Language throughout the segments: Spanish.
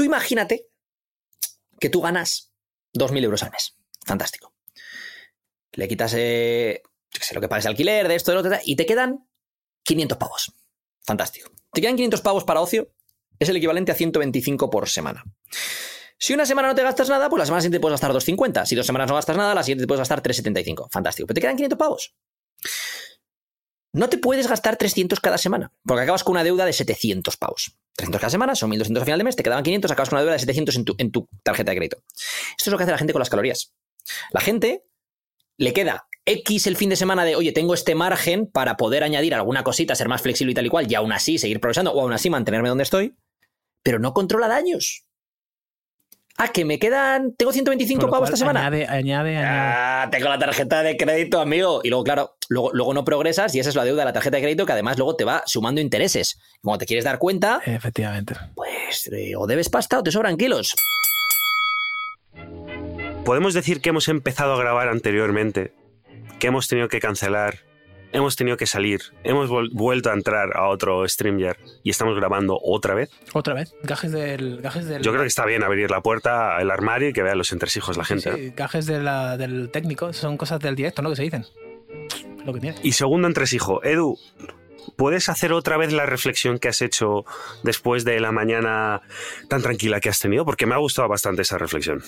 Tú imagínate que tú ganas 2.000 euros al mes. Fantástico. Le quitas eh, sé, lo que de alquiler, de esto, de lo otro, y te quedan 500 pavos. Fantástico. Te quedan 500 pavos para ocio, es el equivalente a 125 por semana. Si una semana no te gastas nada, pues la semana siguiente puedes gastar 250. Si dos semanas no gastas nada, la siguiente puedes gastar 375. Fantástico. Pero te quedan 500 pavos. No te puedes gastar 300 cada semana, porque acabas con una deuda de 700 pavos. 300 cada semana, son 1200 a final de mes, te quedaban 500, acabas con una deuda de 700 en tu, en tu tarjeta de crédito. Esto es lo que hace la gente con las calorías. La gente le queda X el fin de semana de, oye, tengo este margen para poder añadir alguna cosita, ser más flexible y tal y cual, y aún así seguir progresando, o aún así mantenerme donde estoy, pero no controla daños. Ah, que me quedan. Tengo 125 pavos esta semana. Añade, añade, añade. Ah, tengo la tarjeta de crédito, amigo. Y luego, claro, luego, luego no progresas y esa es la deuda de la tarjeta de crédito que además luego te va sumando intereses. Cuando te quieres dar cuenta. Efectivamente. Pues eh, o debes pasta o te sobran kilos. Podemos decir que hemos empezado a grabar anteriormente, que hemos tenido que cancelar hemos tenido que salir, hemos vuelto a entrar a otro StreamYard y estamos grabando otra vez. Otra vez, gajes del, gajes del... Yo creo que está bien abrir la puerta, el armario y que vean los entresijos la gente. Sí, gajes del técnico, son cosas del directo, ¿no? Que se dicen. Lo que tiene. Y segundo entresijo, Edu, ¿puedes hacer otra vez la reflexión que has hecho después de la mañana tan tranquila que has tenido? Porque me ha gustado bastante esa reflexión.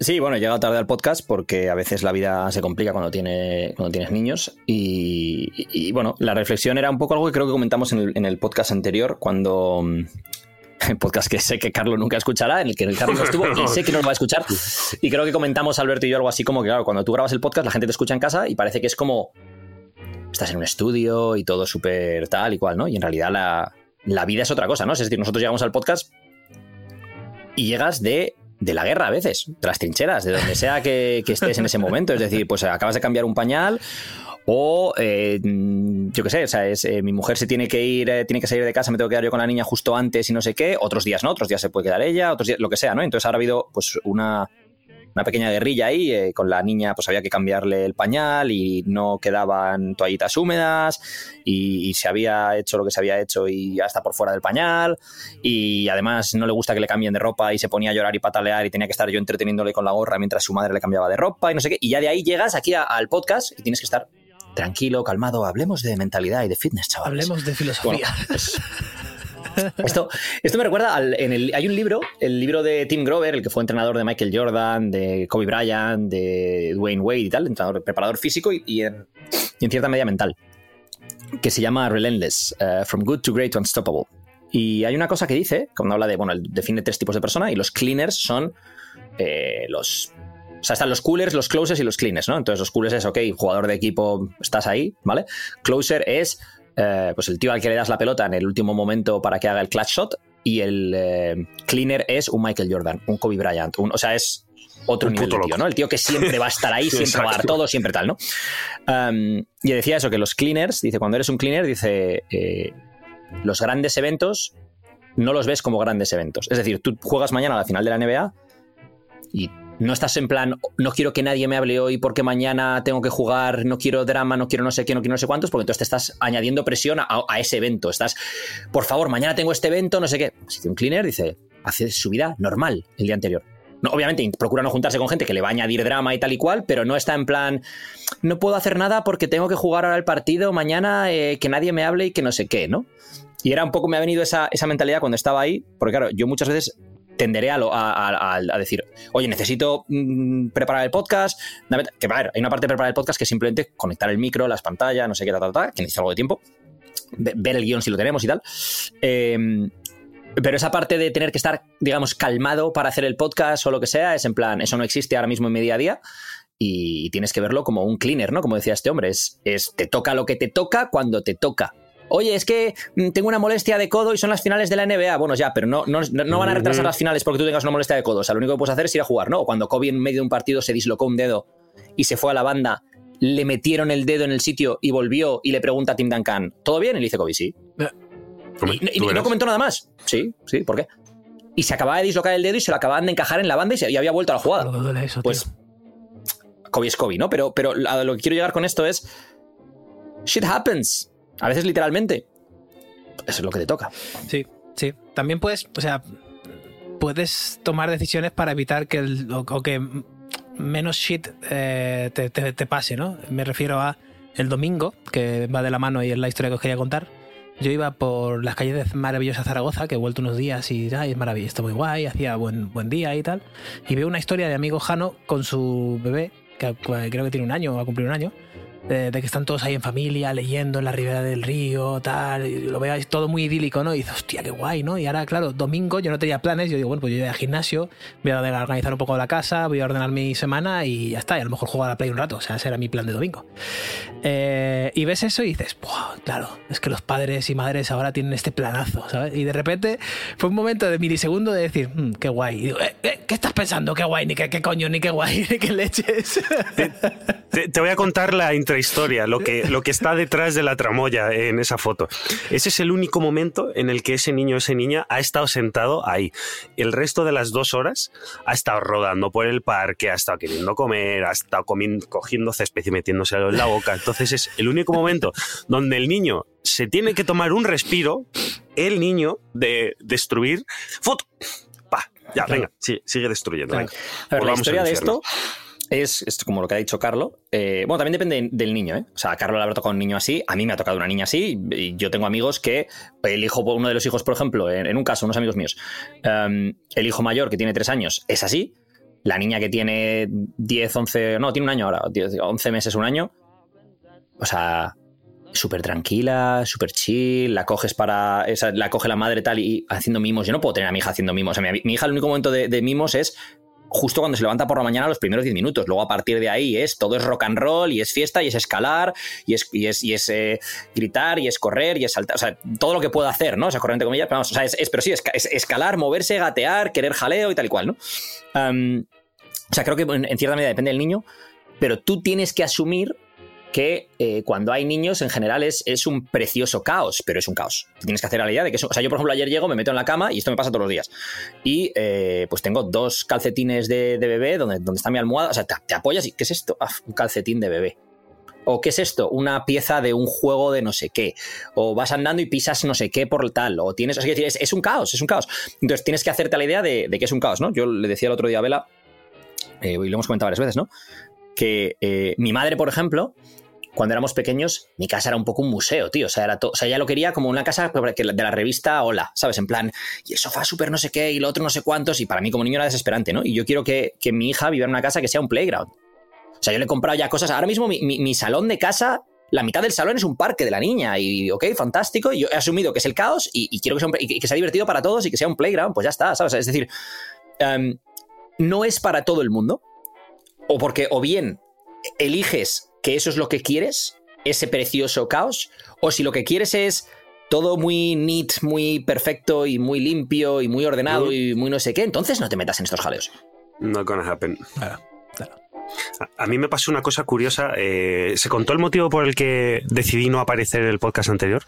Sí, bueno, he llegado tarde al podcast porque a veces la vida se complica cuando, tiene, cuando tienes niños. Y, bueno, la reflexión era un poco algo que creo que comentamos en el, podcast anterior, cuando. El podcast que sé que Carlos nunca escuchará, en el que Carlos no estuvo y sé que no lo va a escuchar. Y creo que comentamos, Alberto y yo, algo así como que, claro, cuando tú grabas el podcast, la gente te escucha en casa y parece que es como. Estás en un estudio y todo súper tal y cual, ¿no? Y en realidad la, la vida es otra cosa, ¿no? Es decir, nosotros llegamos al podcast y llegas de de la guerra a veces, de las trincheras, de donde sea que, estés en ese momento. Es decir, pues acabas de cambiar un pañal o eh, yo qué sé, o sea, es, eh, mi mujer se tiene que ir, eh, tiene que salir de casa, me tengo que quedar yo con la niña justo antes y no sé qué, otros días no, otros días se puede quedar ella, otros días, lo que sea, ¿no? Entonces ahora ha habido pues una, una pequeña guerrilla ahí, eh, con la niña pues había que cambiarle el pañal y no quedaban toallitas húmedas y, se había hecho lo que se había hecho y ya está por fuera del pañal y además no le gusta que le cambien de ropa y se ponía a llorar y patalear y tenía que estar yo entreteniéndole con la gorra mientras su madre le cambiaba de ropa y no sé qué y ya de ahí llegas aquí al podcast y tienes que estar tranquilo, calmado, hablemos de mentalidad y de fitness, chavales. Hablemos de filosofía. Pues, esto, esto me recuerda al, en el, hay un libro, el libro de Tim Grover, el que fue entrenador de Michael Jordan, de Kobe Bryant, de Dwayne Wade y tal, entrenador, preparador físico y, en, cierta medida mental, que se llama Relentless, uh, From Good to Great to Unstoppable. Y hay una cosa que dice, cuando habla de, bueno, define tres tipos de persona y los cleaners son eh, los o sea, están los coolers, los closers y los cleaners, ¿no? Entonces, los coolers es, ok, jugador de equipo, estás ahí, ¿vale? Closer es eh, pues el tío al que le das la pelota en el último momento para que haga el clutch shot y el eh, cleaner es un Michael Jordan, un Kobe Bryant, o sea, es otro nivel de tío, ¿no? El tío que siempre va a estar ahí, siempre va a dar todo, siempre tal, ¿no? y decía eso, que los cleaners, dice, cuando eres un cleaner, dice, eh, los grandes eventos no los ves como grandes eventos. Es decir, tú juegas mañana a la final de la NBA y no estás en plan, no quiero que nadie me hable hoy porque mañana tengo que jugar, no quiero drama, no quiero no sé qué, no quiero no sé cuántos, porque entonces te estás añadiendo presión a, ese evento. Estás, por favor, mañana tengo este evento, no sé qué. Si un cleaner dice, hace su vida normal el día anterior. No, obviamente procura no juntarse con gente que le va a añadir drama y tal y cual, pero no está en plan, no puedo hacer nada porque tengo que jugar ahora el partido mañana, eh, que nadie me hable y que no sé qué, ¿no? Y era un poco, me ha venido esa, esa mentalidad cuando estaba ahí, porque claro, yo muchas veces tenderé a, a, decir, oye, necesito mm, preparar el podcast. Que a ver, hay una parte de preparar el podcast que es simplemente conectar el micro, las pantallas, no sé qué, ta, ta, ta, que necesita algo de tiempo. Ver el guion si lo tenemos y tal. Em, pero esa parte de tener que estar, digamos, calmado para hacer el podcast o lo que sea, es en plan, eso no existe ahora mismo en mi día a día y tienes que verlo como un cleaner, ¿no? Como decía este hombre, es te toca lo que te toca cuando te toca. Oye, es que mm, tengo una molestia de codo y son las finales de la NBA. Bueno, ya, pero no, no, van a retrasar las finales porque tú tengas una molestia de codo. O sea, lo único que puedes hacer es ir a jugar, ¿no? O cuando Kobe en medio de un partido se dislocó un dedo y se fue a la banda, le metieron el dedo en el sitio y volvió y le pregunta a Tim Duncan, ¿todo bien? Y le dice Kobe, sí. Eh, y, no comentó nada más. Sí, sí, ¿por qué? Y se acababa de dislocar el dedo y se lo acababan de encajar en la banda y, se, había vuelto a la jugada. pues Kobe es Kobe, ¿no? Pero, pero a lo que quiero llegar con esto es. Shit happens. A veces literalmente. Eso es lo que te toca. Sí, sí. También puedes, o sea, puedes tomar decisiones para evitar que o, que menos shit eh, te, te- pase, ¿no? Me refiero a el domingo, que va de la mano y es la historia que os quería contar. Yo iba por las calles de maravillosa Zaragoza, que he vuelto unos días y es maravilloso, está muy guay, hacía buen, buen día y tal. Y veo una historia de amigo Jano con su bebé, que creo que tiene un año, va a cumplir un año, de, de que están todos ahí en familia, leyendo en la ribera del río, tal, y lo veáis todo muy idílico, ¿no? Y dices, hostia, qué guay, ¿no? Y ahora, claro, domingo yo no tenía planes, yo digo, bueno, pues yo voy al gimnasio, voy a organizar un poco la casa, voy a ordenar mi semana y ya está, y a lo mejor juego a la play un rato, o sea, ese era mi plan de domingo. Eh, y ves eso y dices, "Buah, claro, es que los padres y madres ahora tienen este planazo, ¿sabes? Y de repente fue un momento de milisegundo de decir, "Mm, qué guay. Y digo, "Eh, eh, ¿qué estás pensando? Qué guay, ni qué, qué coño, ni qué guay, ni qué leches. Te, te voy a contar la intrahistoria, lo que, lo que está detrás de la tramoya en esa foto. Ese es el único momento en el que ese niño o esa niña ha estado sentado ahí. El resto de las dos horas ha estado rodando por el parque, ha estado queriendo comer, ha estado comiendo, cogiendo césped y metiéndoselo en la boca. Entonces es el único momento donde el niño se tiene que tomar un respiro, el niño de destruir. ¡Foto! Pa, ya, Claro. venga, sí, sigue destruyendo. Claro. venga. A ver, la historia de esto es, es como lo que ha dicho Carlos. Eh, bueno, también depende del niño, ¿eh? O sea, a Carlos le habrá tocado un niño así, a mí me ha tocado una niña así, y yo tengo amigos que el hijo, uno de los hijos, por ejemplo, en, un caso, unos amigos míos, em, el hijo mayor que tiene tres años es así, la niña que tiene 10, 11, no, tiene un año ahora, 10, 11 meses, un año, o sea, súper tranquila, súper chill, la coges para, esa, la coge la madre tal y haciendo mimos. Yo no puedo tener a mi hija haciendo mimos. O sea, mi, hija el único momento de mimos es justo cuando se levanta por la mañana los primeros 10 minutos. Luego a partir de ahí es todo es rock and roll y es fiesta y es escalar y es, y es, y es eh, gritar y es correr y es saltar. O sea, todo lo que puedo hacer, ¿no? O sea, correr entre comillas, pero o sea, es, pero sí, es, es escalar, moverse, gatear, querer jaleo y tal y cual, ¿no? O sea, creo que en cierta medida depende del niño, pero tú tienes que asumir que eh, cuando hay niños en general es, es un precioso caos, pero es un caos. Tienes que hacer la idea de que eso, o sea, yo por ejemplo ayer llego, me meto en la cama y esto me pasa todos los días. Y eh, pues tengo dos calcetines de, de bebé donde, está mi almohada, o sea, te, apoyas y ¿qué es esto? Ah, un calcetín de bebé. O ¿qué es esto? Una pieza de un juego de no sé qué. O vas andando y pisas no sé qué por tal. O tienes. sea, es, es un caos, es un caos. Entonces tienes que hacerte la idea de, de que es un caos, ¿no? Yo le decía el otro día a Vela, eh, y lo hemos comentado varias veces, ¿no? Que mi madre, por ejemplo, cuando éramos pequeños, mi casa era un poco un museo, tío. O sea, era o sea ella lo quería como una casa de la revista Hola, ¿sabes? En plan, y el sofá súper no sé qué, y lo otro no sé cuántos, y para mí como niño era desesperante, ¿no? Y yo quiero que, que mi hija viva en una casa que sea un playground. O sea, yo le he comprado ya cosas. Ahora mismo mi, mi- salón de casa, la mitad del salón es un parque de la niña, y ok, fantástico, y yo he asumido que es el caos, y, quiero que sea, un- y que sea divertido para todos y que sea un playground, pues ya está, ¿sabes? Es decir, em, no es para todo el mundo, o porque o bien eliges que eso es lo que quieres, ese precioso caos, o si lo que quieres es todo muy neat, muy perfecto y muy limpio y muy ordenado Mm. y muy no sé qué, entonces no te metas en estos jaleos. Not gonna happen. Claro, claro. A, a mí me pasó una cosa curiosa. eh, ¿Se contó el motivo por el que decidí no aparecer en el podcast anterior?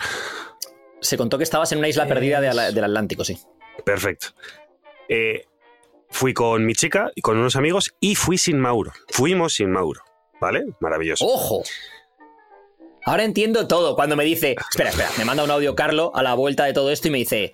Se contó que estabas en una isla perdida de del Atlántico, sí. Perfecto. Eh, fui con mi chica y con unos amigos y fui sin Mauro. Fuimos sin Mauro. ¿Vale? Maravilloso. ¡Ojo! Ahora entiendo todo. Cuando me dice, espera, espera, me manda un audio Carlo a la vuelta de todo esto y me dice,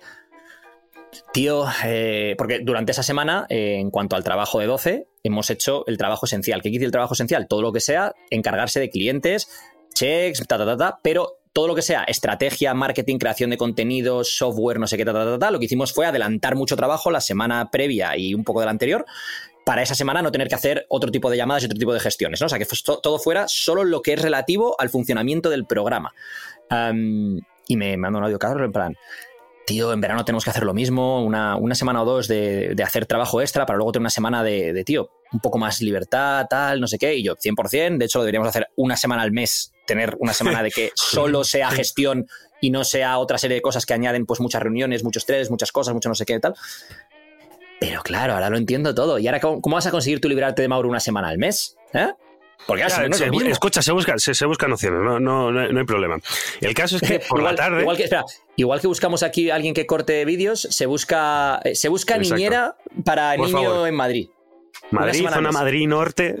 tío, eh, porque durante esa semana, eh, en cuanto al trabajo de 12, hemos hecho el trabajo esencial. ¿Qué quiere el trabajo esencial? Todo lo que sea, encargarse de clientes, checks, ta, ta, ta, ta, pero todo lo que sea estrategia, marketing, creación de contenidos, software, no sé qué, ta, ta, ta, ta, lo que hicimos fue adelantar mucho trabajo la semana previa y un poco de la anterior para esa semana no tener que hacer otro tipo de llamadas y otro tipo de gestiones, ¿no? O sea, que todo fuera solo lo que es relativo al funcionamiento del programa. Am, y me manda un audio, Carlos, en plan, tío, en verano tenemos que hacer lo mismo, una, una semana o dos de, de hacer trabajo extra para luego tener una semana de, de, tío, un poco más libertad, tal, no sé qué, y yo, 100%, de hecho lo deberíamos hacer una semana al mes, tener una semana de que solo sea gestión y no sea otra serie de cosas que añaden pues muchas reuniones, muchos estrés, muchas cosas, mucho no sé qué, tal. Pero claro, ahora lo entiendo todo. ¿Y ahora cómo, cómo vas a conseguir tú librarte de Mauro una semana al mes? ¿Eh? Porque no, es escucha, se, busca, se, se buscan opciones, no, no, no, hay- problema. El caso es que por igual, la tarde. Igual que, espera, igual que buscamos aquí a alguien que corte vídeos, se busca, eh, se busca Exacto. niñera para Por niño favor. en Madrid. Madrid, zona. Madrid Norte,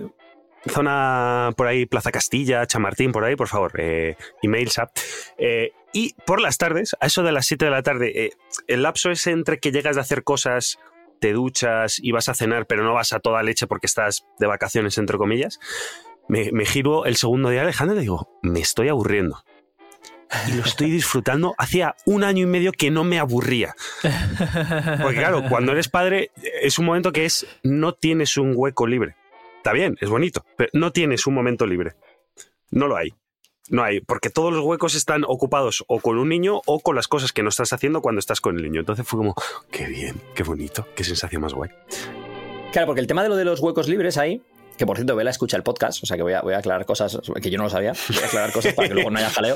zona por ahí, Plaza Castilla, Chamartín, por ahí, por favor, eh, email, SAP. Eh, y por las tardes, a eso de las 7 de la tarde, eh, el lapso ese entre que llegas de hacer cosas, te duchas y vas a cenar, pero no vas a toda leche porque estás de vacaciones, entre comillas, me, me giro el segundo día Alejandro y le digo, me estoy aburriendo. Y lo estoy disfrutando. Hacía un año y medio que no me aburría. Porque claro, cuando eres padre es un momento que es no tienes un hueco libre. Está bien, es bonito, pero no tienes un momento libre. No lo hay. No hay, porque todos los huecos están ocupados o con un niño o con las cosas que no estás haciendo cuando estás con el niño. Entonces fue como, qué bien, qué bonito, qué sensación más guay. Claro, porque el tema de lo de los huecos libres ahí, que por cierto, Vela escucha el podcast, o sea que voy a, voy a aclarar cosas que yo no lo sabía, voy a aclarar cosas para que luego no haya jaleo.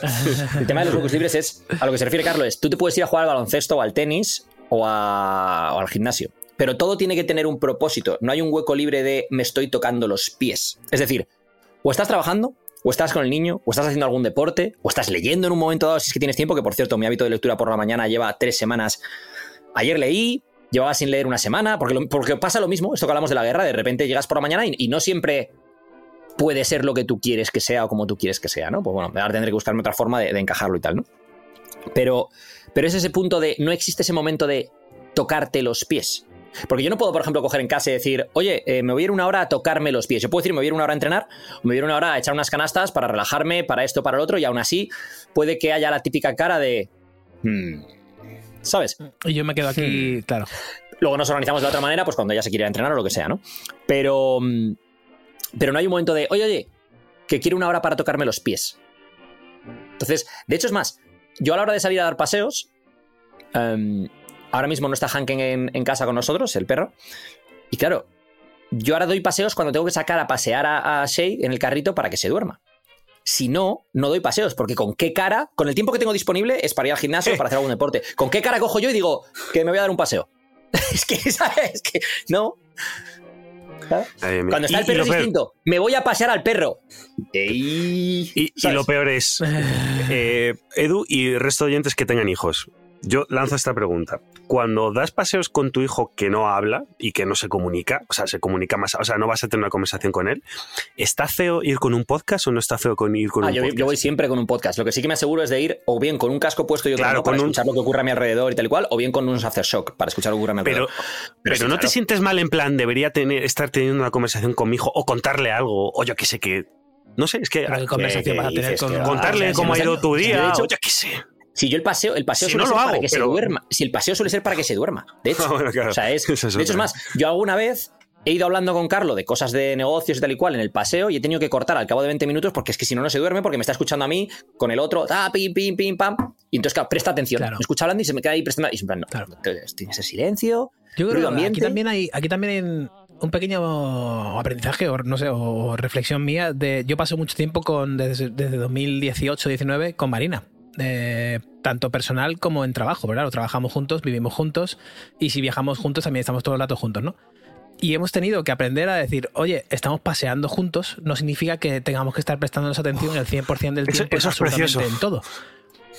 El tema de los huecos libres es, a lo que se refiere Carlos, es, tú te puedes ir a jugar al baloncesto o al tenis o, a- o al gimnasio, pero todo tiene que tener un propósito, no hay un hueco libre de me estoy tocando los pies. Es decir, o estás trabajando, o estás con el niño, o estás haciendo algún deporte, o estás leyendo en un momento dado si es que tienes tiempo, que por cierto, mi hábito de lectura por la mañana lleva tres semanas. Ayer leí, llevaba sin leer una semana, porque, porque pasa lo mismo, esto que hablamos de la guerra, de repente llegas por la mañana y, y no siempre puede ser lo que tú quieres que sea o como tú quieres que sea, ¿no? Pues bueno, ahora tendré que buscarme otra forma de, de encajarlo y tal, ¿no? Pero, pero es ese punto de no existe ese momento de tocarte los pies. Porque yo no puedo, por ejemplo, coger en casa y decir, oye, eh, me voy a ir una hora a tocarme los pies. Yo puedo decir, me voy a ir una hora a entrenar, o me voy a ir una hora a echar unas canastas para relajarme, para esto, para lo otro, y aún así puede que haya la típica cara de. "Hmm", ¿Sabes? Y yo me quedo aquí, claro. Luego nos organizamos de otra manera, pues cuando ella se quiera entrenar o lo que sea, ¿no? Pero. mm, Pero no hay un momento de, oye, oye, que quiero una hora para tocarme los pies. Entonces, de hecho, es más, yo a la hora de salir a dar paseos, em, ahora mismo no está Hanken en, en casa con nosotros, el perro, y claro, yo ahora doy paseos cuando tengo que sacar a pasear a, a Shay en el carrito para que se duerma. Si no, no doy paseos, porque con qué cara, con el tiempo que tengo disponible es para ir al gimnasio o para hacer algún deporte. ¿Con qué cara cojo yo y digo que me voy a dar un paseo? es que, ¿sabes? Es que no. Eh, Cuando está el perro es peor- distinto. Me voy a pasear al perro. Ey, Y, y lo peor es, eh, Edu y el resto de oyentes que tengan hijos, yo lanzo esta pregunta. Cuando das paseos con tu hijo que no habla y que no se comunica, o sea, se comunica más, o sea, no vas a tener una conversación con él, ¿está feo ir con un podcast o no está feo con ir con Ah, un yo, podcast? yo voy siempre con un podcast. Lo que sí que me aseguro es de ir o bien con un casco puesto yo Claro, para con un- escuchar lo que ocurre a mi alrededor y tal y cual, o bien con unos aftershock para escuchar lo que ocurre a mi Pero, alrededor. pero, sí, no te sientes mal en plan, debería tener, estar teniendo una conversación con mi hijo o contarle algo, o yo qué sé, que... No sé, es que... Pero ¿Qué conversación ¿qué vas a tener con? Contarle Ah, cómo ha ido tu día, o yo qué sé. Si yo el paseo, el paseo Si suele no ser para que se duerma. Si el paseo suele ser para que se duerma. De hecho, Ah, bueno, claro. o sea, es, de hecho, es más, yo alguna vez he ido hablando con Carlos de cosas de negocios y tal y cual en el paseo y he tenido que cortar al cabo de 20 minutos porque es que si no, no se duerme porque me está escuchando a mí con el otro, ah, pim, pim, pim, pam. Y entonces, claro, presta atención. Claro. Me escucha hablando y se me queda ahí prestando. Y siempre, no, Claro. entonces, tienes el silencio. Yo creo ruido que aquí también hay, aquí también hay un pequeño aprendizaje, o no sé, o reflexión mía. De, yo paso mucho tiempo con desde, desde 2018-19 con Marina. Eh, tanto personal como en trabajo, ¿verdad? Trabajamos juntos, vivimos juntos y si viajamos juntos también estamos todo el rato juntos, ¿no? Y hemos tenido que aprender a decir, oye, estamos paseando juntos, no significa que tengamos que estar prestándonos atención el 100% del Eso- tiempo eso es absolutamente precioso. en todo.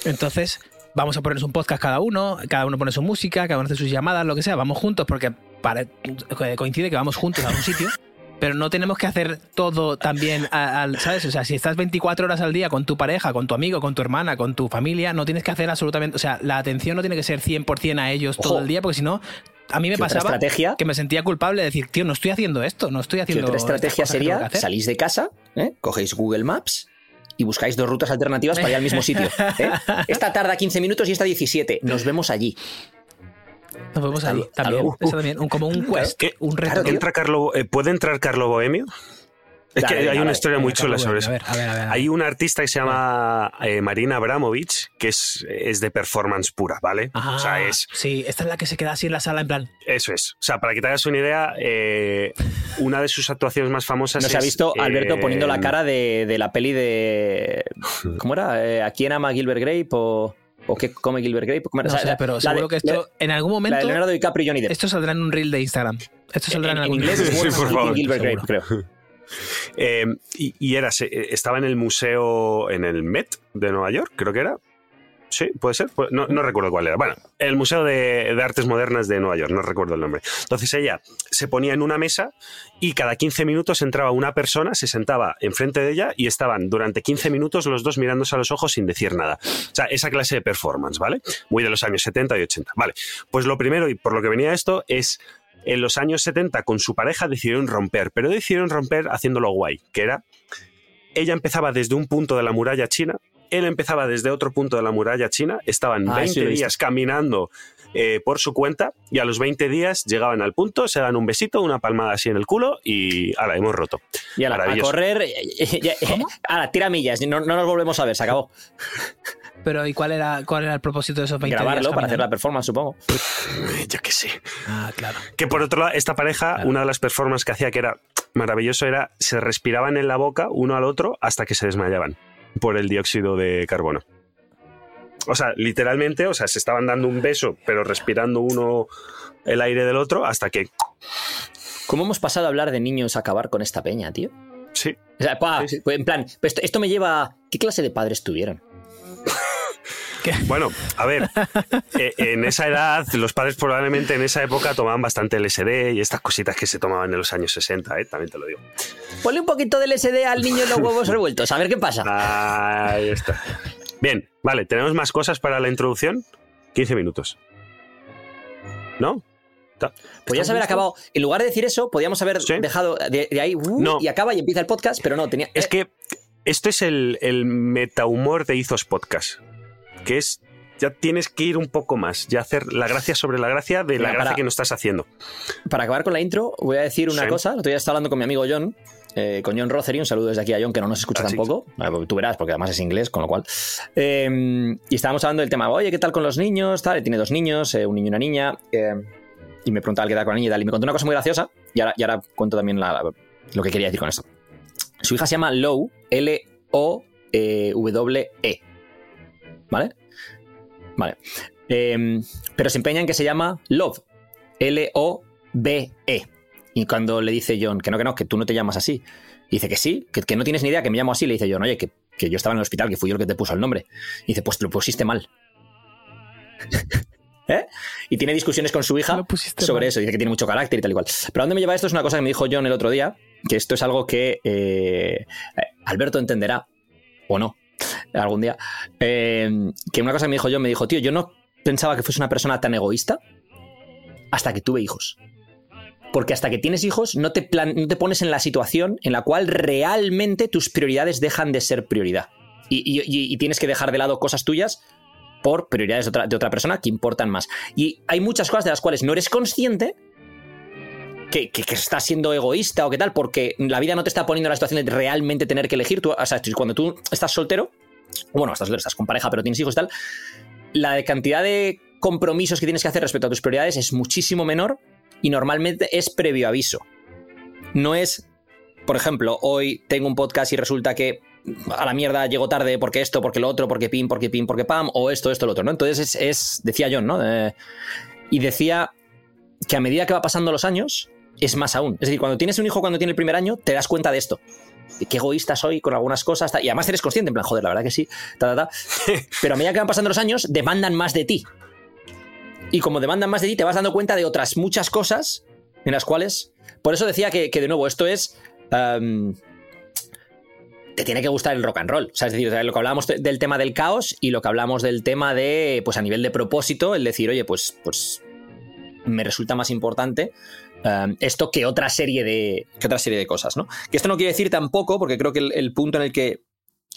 Entonces, vamos a ponernos un podcast cada uno, cada uno pone su música, cada uno hace sus llamadas, lo que sea, vamos juntos porque pare- coincide que vamos juntos a un sitio, pero no tenemos que hacer todo también, al, ¿sabes? O sea, si estás 24 horas al día con tu pareja, con tu amigo, con tu hermana, con tu familia, no tienes que hacer absolutamente, o sea, la atención no tiene que ser 100% a ellos todo el día, porque si no, a mí me ¿Qué otra pasaba estrategia? que me sentía culpable de decir, tío, no estoy haciendo esto, no estoy Que haciendo... otra estrategia que que sería hacer". salís de casa, ¿eh? cogéis Google Maps y buscáis dos rutas alternativas para ir al mismo sitio. ¿eh? Esta tarda 15 minutos y esta 17. Nos vemos allí. Nos vemos ahí también. Eso también, un- como un quest, ¿Qué? un reto. Claro, tío. ¿Entra Carlo, eh, ¿Puede entrar Carlo Bohemio? Es Dale, que hay dale, una dale. historia muy chula sobre eso. a ver, a ver, a ver. Hay una artista que se llama eh, Marina Abramovich, que es, es de performance pura, ¿vale? Ah, O sea, es, Sí, esta es la que se queda así en la sala en plan. eso es. O sea, para que te hagas una idea, eh, una de sus actuaciones más famosas Nos ha es, visto Alberto eh, poniendo la cara de, de la peli de. ¿Cómo era? Eh, ¿A quién ama Gilbert Grape? ¿O, o qué come Gilbert Grape? ¿Cómo era? No O sea, sé, la- pero la seguro de- que esto en algún La de momento Leonardo DiCaprio y Johnny Depp. esto saldrá en un reel de Instagram. Esto saldrá en, en, en algún inglés Sí, por favor. Gilbert Grape, creo. Eh, y, y era, eh, estaba en el museo, en el Met de Nueva York, creo que era. Sí, puede ser. No, no recuerdo cuál era. Bueno, el Museo de, de Artes Modernas de Nueva York, no recuerdo el nombre. Entonces ella se ponía en una mesa y cada 15 minutos entraba una persona, se sentaba enfrente de ella y estaban durante 15 minutos los dos mirándose a los ojos sin decir nada. O sea, esa clase de performance, ¿vale? Muy de los años 70 y 80. Vale, pues lo primero, y por lo que venía esto, es en los años 70 con su pareja decidieron romper, pero decidieron romper haciéndolo guay, que era, ella empezaba desde un punto de la muralla china, él empezaba desde otro punto de la muralla china, estaban Ah, 20 sí lo he visto. días caminando eh, por su cuenta y a los 20 días llegaban al punto, se dan un besito, una palmada así en el culo y ahora hemos roto. Y ahora, a correr. eh, eh, ahora, tira millas. No, no nos volvemos a ver, se acabó. Pero ¿y cuál era, cuál era el propósito de esos 20 días Grabarlo para hacer la performance, supongo. Yo qué sé. Ah, claro. Que por otro lado, esta pareja, Claro. una de las performances que hacía que era maravilloso era se respiraban en la boca uno al otro hasta que se desmayaban por el dióxido de carbono. O sea, literalmente, o sea, se estaban dando un beso, pero respirando uno el aire del otro hasta que ¿Cómo hemos pasado a hablar de niños a acabar con esta peña, tío? sí. O sea, pa, Sí, sí. en plan, esto, esto me lleva. ¿Qué clase de padres tuvieron? Bueno, a ver, eh, en esa edad, los padres probablemente en esa época tomaban bastante LSD y estas cositas que se tomaban en los años 60, ¿eh? también te lo digo. Ponle un poquito de LSD al niño en los huevos revueltos, a ver qué pasa. Ahí está. Bien, vale, ¿tenemos más cosas para la introducción? 15 minutos. ¿No? Ta- Podías ¿Estamos haber acabado. En lugar de decir eso, podíamos haber Sí. dejado de, de ahí uh, No. y acaba y empieza el podcast, pero no, tenía. Es eh, que esto es el, el metahumor de Izos Podcast, que es ya tienes que ir un poco más, ya hacer la gracia sobre la gracia de la Mira, gracia para- que no estás haciendo. Para acabar con la intro, voy a decir una Sí. cosa. Día estaba hablando con mi amigo John, eh, con John Rothery. Un saludo desde aquí a John, que no nos escucha Ah, tampoco. Eh, Tú verás, porque además es inglés, con lo cual. Eh, y estábamos hablando del tema, oye, ¿qué tal con los niños? Tal, tiene dos niños, eh, un niño y una niña. eh, y me preguntaba qué tal con la niña y tal. Y me contó una cosa muy graciosa. Y ahora, y ahora cuento también la- la- lo que quería decir con esto. Su hija se llama Low, L-O-W-E. ¿Vale? Vale. Eh, pero se empeña en que se llama Love, L-O-B-E. Y cuando le dice John que no, que no, que tú no te llamas así, y dice que sí, que, que no tienes ni idea que me llamo así, le dice John, oye, que, que yo estaba en el hospital, que fui yo el que te puso el nombre. Y dice, pues te lo pusiste mal. ¿Eh? Y tiene discusiones con su hija sobre mal. eso, dice que tiene mucho carácter y tal igual. Pero a dónde me lleva esto es una cosa que me dijo John el otro día, que esto es algo que eh, Alberto entenderá, o no, algún día, eh, que una cosa me dijo John, me dijo, tío, yo no pensaba que fuese una persona tan egoísta hasta que tuve hijos. Porque hasta que tienes hijos no te, no te pones en la situación en la cual realmente tus prioridades dejan de ser prioridad. Y- y- y tienes que dejar de lado cosas tuyas por prioridades de otra, de otra persona que importan más. Y hay muchas cosas de las cuales no eres consciente que, estás siendo egoísta o qué tal, porque la vida no te está poniendo en la situación de realmente tener que elegir. Tú, o sea, cuando tú estás soltero, bueno, estás, estás con pareja, pero tienes hijos y tal, la cantidad de compromisos que tienes que hacer respecto a tus prioridades es muchísimo menor y normalmente es previo aviso. No es, por ejemplo, hoy tengo un podcast y resulta que a la mierda llego tarde porque esto, porque lo otro, porque pim, porque pim, porque pam, o esto, esto, lo otro, ¿no? Entonces es, es- decía John, ¿no? Eh, y decía que a medida que va pasando los años, es más aún. Es decir, cuando tienes un hijo cuando tiene el primer año, te das cuenta de esto. De qué egoísta soy con algunas cosas. Y además eres consciente, en plan, joder, la verdad que sí. ta, ta, ta. Pero a medida que van pasando los años, demandan más de ti. Y como demandan más de ti, te vas dando cuenta de otras muchas cosas en las cuales. Por eso decía que, que, de nuevo, esto es. te tiene que gustar el rock and roll. O sea, es decir, lo que hablábamos de- del tema del caos y lo que hablamos del tema de, pues a nivel de propósito, el decir, oye, pues, pues me resulta más importante um, esto que otra serie de otra serie de cosas, ¿no? Que esto no quiere decir tampoco, porque creo que el, punto en el que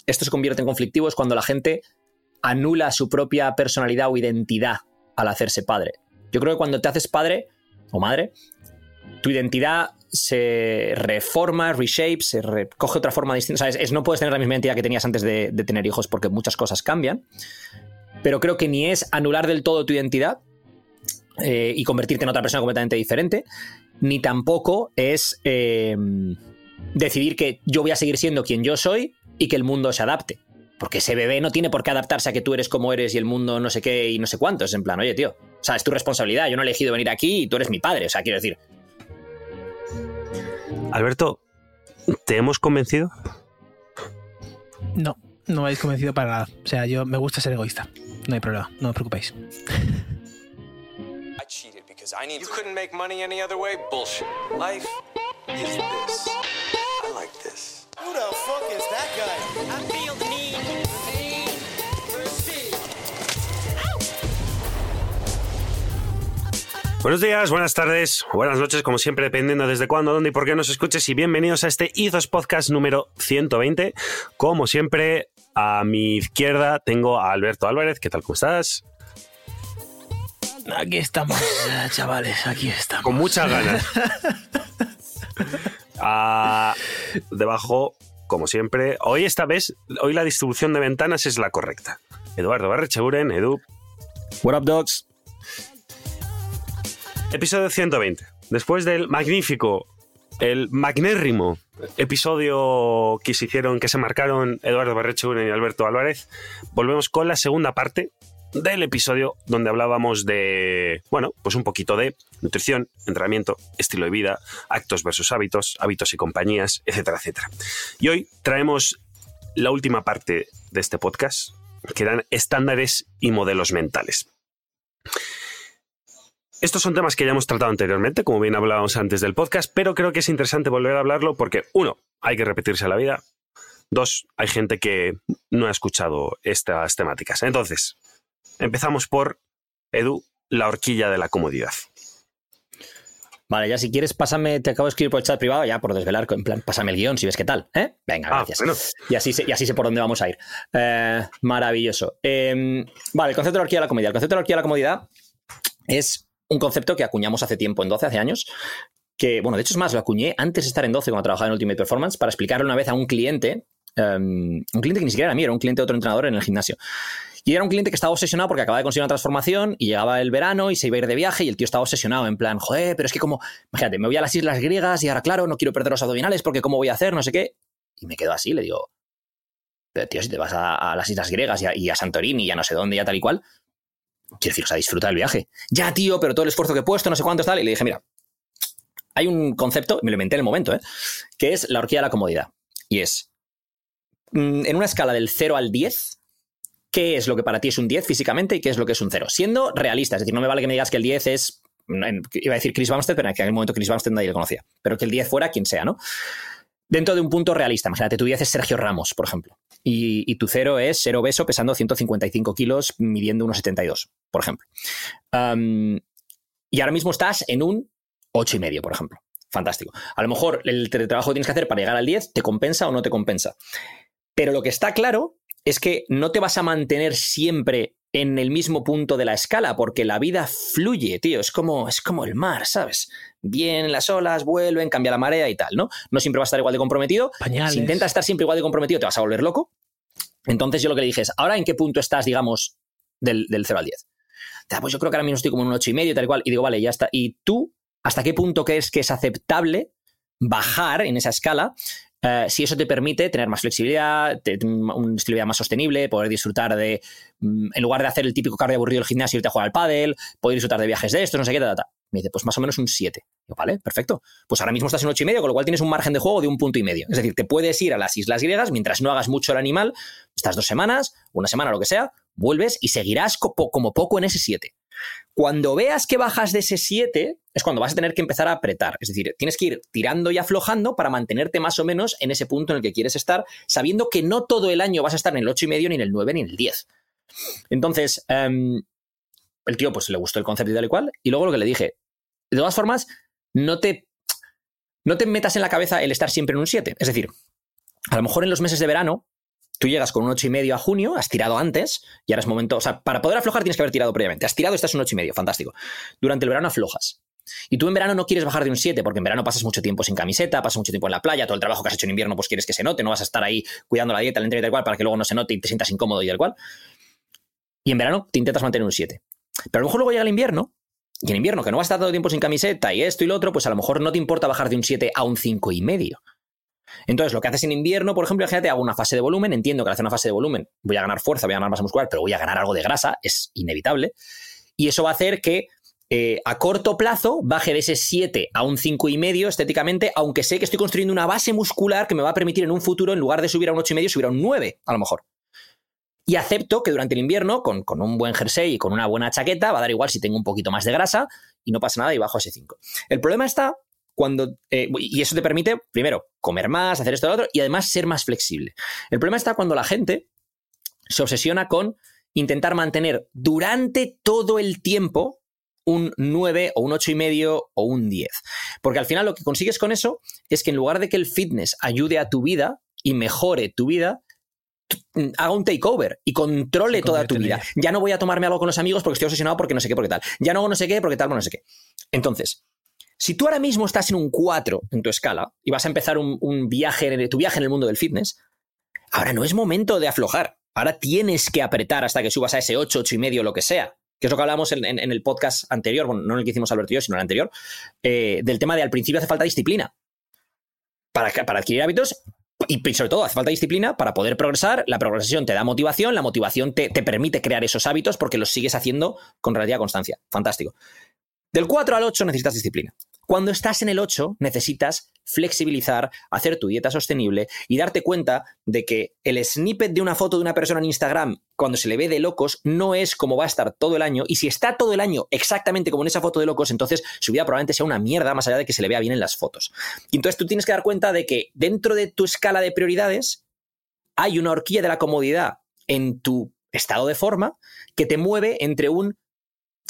esto se convierte en conflictivo es cuando la gente anula su propia personalidad o identidad al hacerse padre. Yo creo que cuando te haces padre o madre, tu identidad se reforma, reshape, se recoge otra forma distinta. O es, no puedes tener la misma identidad que tenías antes de tener hijos porque muchas cosas cambian. Pero creo que ni es anular del todo tu identidad eh, y convertirte en otra persona completamente diferente, ni tampoco es eh, decidir que yo voy a seguir siendo quien yo soy y que el mundo se adapte. Porque ese bebé no tiene por qué adaptarse a que tú eres como eres y el mundo no sé qué y no sé cuánto. Es en plan, oye, tío, o sea, es tu responsabilidad. Yo no he elegido venir aquí y tú eres mi padre. O sea, quiero decir, Alberto, ¿te hemos convencido? No, no me habéis convencido para nada. O sea, yo me gusta ser egoísta. No hay problema, no os preocupéis. I cheated because I need You couldn't make money any other way? Bullshit. Life is this. I like this. Who the fuck is that guy? I feel the need, pain. Buenos días, buenas tardes, buenas noches, como siempre, dependiendo desde cuándo, dónde y por qué nos escuches. Y bienvenidos a este Izos Podcast número 120. Como siempre, a mi izquierda tengo a Alberto Álvarez. ¿Qué tal? ¿Cómo estás? Aquí estamos, chavales, aquí estamos. Con muchas ganas. Ah, debajo, como siempre, hoy esta vez, hoy la distribución de ventanas es la correcta. Eduardo Barrecheguren, Edu, What up, dogs? Episodio 120. Después del magnífico, el magnérrimo episodio que se hicieron, que se marcaron Eduardo Barrechuren y Alberto Álvarez, volvemos con la segunda parte del episodio donde hablábamos de, bueno, pues un poquito de nutrición, entrenamiento, estilo de vida, actos versus hábitos, hábitos y compañías, etcétera, etcétera. Y hoy traemos la última parte de este podcast, que eran estándares y modelos mentales. Estos son temas que ya hemos tratado anteriormente, como bien hablábamos antes del podcast, pero creo que es interesante volver a hablarlo porque, uno, hay que repetirse la vida. Dos, hay gente que no ha escuchado estas temáticas. Entonces, empezamos por, Edu, la horquilla de la comodidad. Vale, ya si quieres, pásame, te acabo de escribir por el chat privado, ya por desvelar, en plan, pásame el guion si ves qué tal, ¿eh? Venga, Ah, gracias. bueno. Y, así sé, y así sé por dónde vamos a ir. Eh, maravilloso. Eh, vale, el concepto de la horquilla de la comodidad. El concepto de la horquilla de la comodidad es un concepto que acuñamos hace tiempo, en 12, hace años, que, bueno, de hecho es más, lo acuñé antes de estar en 12 cuando trabajaba en Ultimate Performance para explicarle una vez a un cliente, um, un cliente que ni siquiera era mío, era un cliente de otro entrenador en el gimnasio. Y era un cliente que estaba obsesionado porque acababa de conseguir una transformación y llegaba el verano y se iba a ir de viaje y el tío estaba obsesionado en plan, joder, pero es que como, imagínate, me voy a las islas griegas y ahora, claro, no quiero perder los abdominales porque cómo voy a hacer, no sé qué. Y me quedo así, le digo, pero tío, si te vas a, a las islas griegas y a, y a Santorini y a no sé dónde, ya tal y cual, quiero decir, o sea, disfruta del viaje. Ya, tío, pero todo el esfuerzo que he puesto, no sé cuánto tal. Y le dije, mira, hay un concepto, me lo inventé en el momento, ¿eh? que es la horquilla de la comodidad. Y es, mm, en una escala del 0 al 10, ¿qué es lo que para ti es un 10 físicamente y qué es lo que es un 0? Siendo realista, es decir, no me vale que me digas que el 10 es, iba a decir Chris Bumstead, pero en aquel momento Chris Bumstead nadie le conocía, pero que el 10 fuera quien sea, ¿no? Dentro de un punto realista, imagínate, tu 10 es Sergio Ramos, por ejemplo, y, tu 0 es ser obeso pesando 155 kilos, midiendo unos 72, por ejemplo. Y ahora mismo estás en un 8 y medio, por ejemplo. Fantástico. A lo mejor el trabajo que tienes que hacer para llegar al 10 te compensa o no te compensa. Pero lo que está claro es que no te vas a mantener siempre en el mismo punto de la escala, porque la vida fluye, tío. Es como, es como el mar, ¿sabes? Vienen las olas, vuelven, cambia la marea y tal, ¿no? No siempre vas a estar igual de comprometido. Pañales. Si intentas estar siempre igual de comprometido, te vas a volver loco. Entonces yo lo que le dije es, ¿ahora en qué punto estás, digamos, del, del 0 al 10? Ah, Pues yo creo que ahora mismo estoy como en un 8 y medio, tal y cual. Y digo, vale, ya está. ¿Y tú, hasta qué punto crees que es aceptable bajar en esa escala eh, si eso te permite tener más flexibilidad, un estilo de vida más sostenible, poder disfrutar de, mm, en lugar de hacer el típico cardio aburrido del gimnasio, irte a jugar al pádel, poder disfrutar de viajes de estos, no sé qué, ta, ta. Me dice, pues más o menos un 7. Yo, vale, perfecto. Pues ahora mismo estás en 8 y medio, con lo cual tienes un margen de juego de un punto y medio. Es decir, te puedes ir a las islas griegas mientras no hagas mucho el animal, estas dos semanas, una semana, lo que sea, vuelves y seguirás como poco en ese 7. Cuando veas que bajas de ese 7, es cuando vas a tener que empezar a apretar. Es decir, tienes que ir tirando y aflojando para mantenerte más o menos en ese punto en el que quieres estar, sabiendo que no todo el año vas a estar en el 8 y medio, ni en el 9, ni en el 10. Entonces, em, el tío pues le gustó el concepto y tal y cual. Y luego lo que le dije, de todas formas, no te, no te metas en la cabeza el estar siempre en un 7. Es decir, a lo mejor en los meses de verano, tú llegas con un 8 y medio a junio, has tirado antes, y ahora es momento, o sea, para poder aflojar tienes que haber tirado previamente. Has tirado, estás un 8 y medio, fantástico. Durante el verano aflojas. Y tú en verano no quieres bajar de un 7, porque en verano pasas mucho tiempo sin camiseta, pasas mucho tiempo en la playa, todo el trabajo que has hecho en invierno, pues quieres que se note, no vas a estar ahí cuidando la dieta, el entreno y tal cual, para que luego no se note y te sientas incómodo y tal cual. Y en verano te intentas mantener un 7. Pero a lo mejor luego llega el invierno, y en invierno, que no vas a estar el tiempo sin camiseta y esto y lo otro, pues a lo mejor no te importa bajar de un 7 a un 5 y medio. Entonces, lo que haces en invierno, por ejemplo, imagínate, hago una fase de volumen, entiendo que al hacer una fase de volumen voy a ganar fuerza, voy a ganar masa muscular, pero voy a ganar algo de grasa, es inevitable. Y eso va a hacer que eh, a corto plazo baje de ese 7 a un 5 y medio estéticamente, aunque sé que estoy construyendo una base muscular que me va a permitir en un futuro, en lugar de subir a un 8 y medio, subir a un 9, a lo mejor. Y acepto que durante el invierno, con, con un buen jersey y con una buena chaqueta, va a dar igual si tengo un poquito más de grasa y no pasa nada y bajo ese 5. El problema está cuando. eh, y eso te permite, primero, comer más, hacer esto y lo otro, y además ser más flexible. El problema está cuando la gente se obsesiona con intentar mantener durante todo el tiempo un 9 o un 8 y medio o un 10. Porque al final lo que consigues con eso es que en lugar de que el fitness ayude a tu vida y mejore tu vida, t- haga un takeover y controle toda tu vida. Ya no voy a tomarme algo con los amigos porque estoy obsesionado porque no sé qué, porque tal. Ya no hago no sé qué, porque tal, no sé qué. Entonces, si tú ahora mismo estás en un 4 en tu escala y vas a empezar un, un viaje, tu viaje en el mundo del fitness, ahora no es momento de aflojar. Ahora tienes que apretar hasta que subas a ese 8, 8 y medio, lo que sea. Que es lo que hablamos en, el podcast anterior, bueno, no en el que hicimos Alberto y yo, sino en el anterior, eh, del tema de al principio hace falta disciplina. Para, para adquirir hábitos y y sobre todo hace falta disciplina para poder progresar. La progresión te da motivación, la motivación te, te permite crear esos hábitos porque los sigues haciendo con relativa constancia. Fantástico. Del 4 al 8 necesitas disciplina. Cuando estás en el 8 necesitas flexibilizar, hacer tu dieta sostenible y darte cuenta de que el snippet de una foto de una persona en Instagram cuando se le ve de locos no es como va a estar todo el año y si está todo el año exactamente como en esa foto de locos, entonces su vida probablemente sea una mierda más allá de que se le vea bien en las fotos. Y entonces tú tienes que dar cuenta de que dentro de tu escala de prioridades hay una horquilla de la comodidad en tu estado de forma que te mueve entre un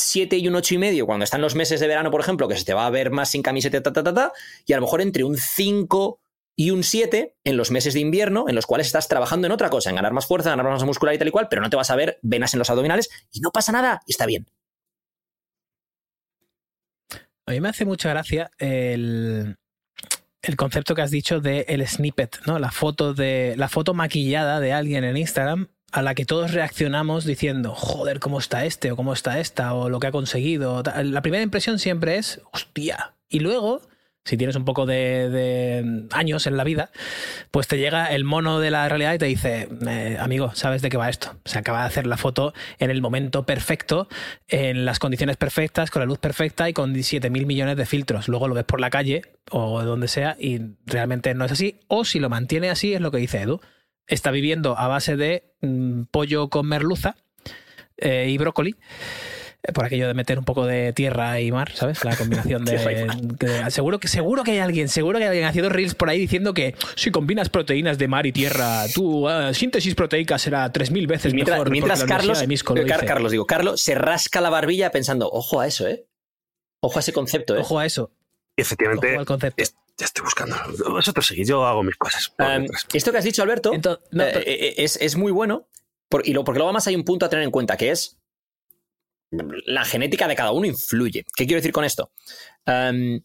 7 y un 8 y medio cuando están los meses de verano, por ejemplo, que se te va a ver más sin camiseta, ta, ta, ta, ta, y a lo mejor entre un 5 y un 7 en los meses de invierno, en los cuales estás trabajando en otra cosa, en ganar más fuerza, ganar más muscular y tal y cual, pero no te vas a ver venas en los abdominales y no pasa nada, y está bien. A mí me hace mucha gracia el, el concepto que has dicho de el snippet, ¿no? La foto de la foto maquillada de alguien en Instagram a la que todos reaccionamos diciendo, joder, cómo está este o cómo está esta o lo que ha conseguido. La primera impresión siempre es, hostia. Y luego, si tienes un poco de, años en la vida, pues te llega el mono de la realidad y te dice, eh, amigo, ¿sabes de qué va esto? Se acaba de hacer la foto en el momento perfecto, en las condiciones perfectas, con la luz perfecta y con 7 mil millones de filtros. Luego lo ves por la calle o donde sea y realmente no es así. O si lo mantiene así, es lo que dice Edu. Está viviendo a base de mm, pollo con merluza eh, y brócoli. eh, Por aquello de meter un poco de tierra y mar, ¿sabes? La combinación de, seguro que seguro que hay alguien, seguro que hay alguien haciendo reels por ahí diciendo que si combinas proteínas de mar y tierra, tu ah, síntesis proteica será 3000 veces mientras, mejor. mientras Carlos, Universidad de Misco lo Car- dice. Carlos, digo, Carlos se rasca la barbilla pensando, ojo a eso, ¿eh? Ojo a ese concepto, ¿eh? Ojo a eso, Efectivamente, ojo al concepto. es- ya estoy buscando. Vosotros seguís, yo hago mis cosas. Um, detrás. esto que has dicho, Alberto, Entonces, no, eh, eh, es, es muy bueno, por- y lo, porque luego además hay un punto a tener en cuenta, que es la genética de cada uno influye. ¿Qué quiero decir con esto? Um,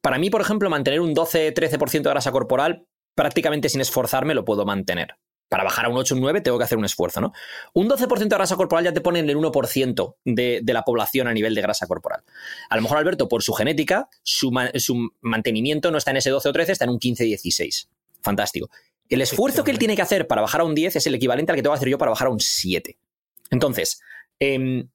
para mí, por ejemplo, mantener un 12-13% de grasa corporal, prácticamente sin esforzarme, lo puedo mantener. Para bajar a un 8 o un 9 tengo que hacer un esfuerzo, ¿no? Un 12% de grasa corporal ya te pone en el 1% de, de la población a nivel de grasa corporal. A lo mejor Alberto, por su genética, su, su mantenimiento no está en ese 12 o 13, está en un 15-16. Fantástico. El esfuerzo que él tiene que hacer para bajar a un 10 es el equivalente al que tengo que hacer yo para bajar a un 7. Entonces, em,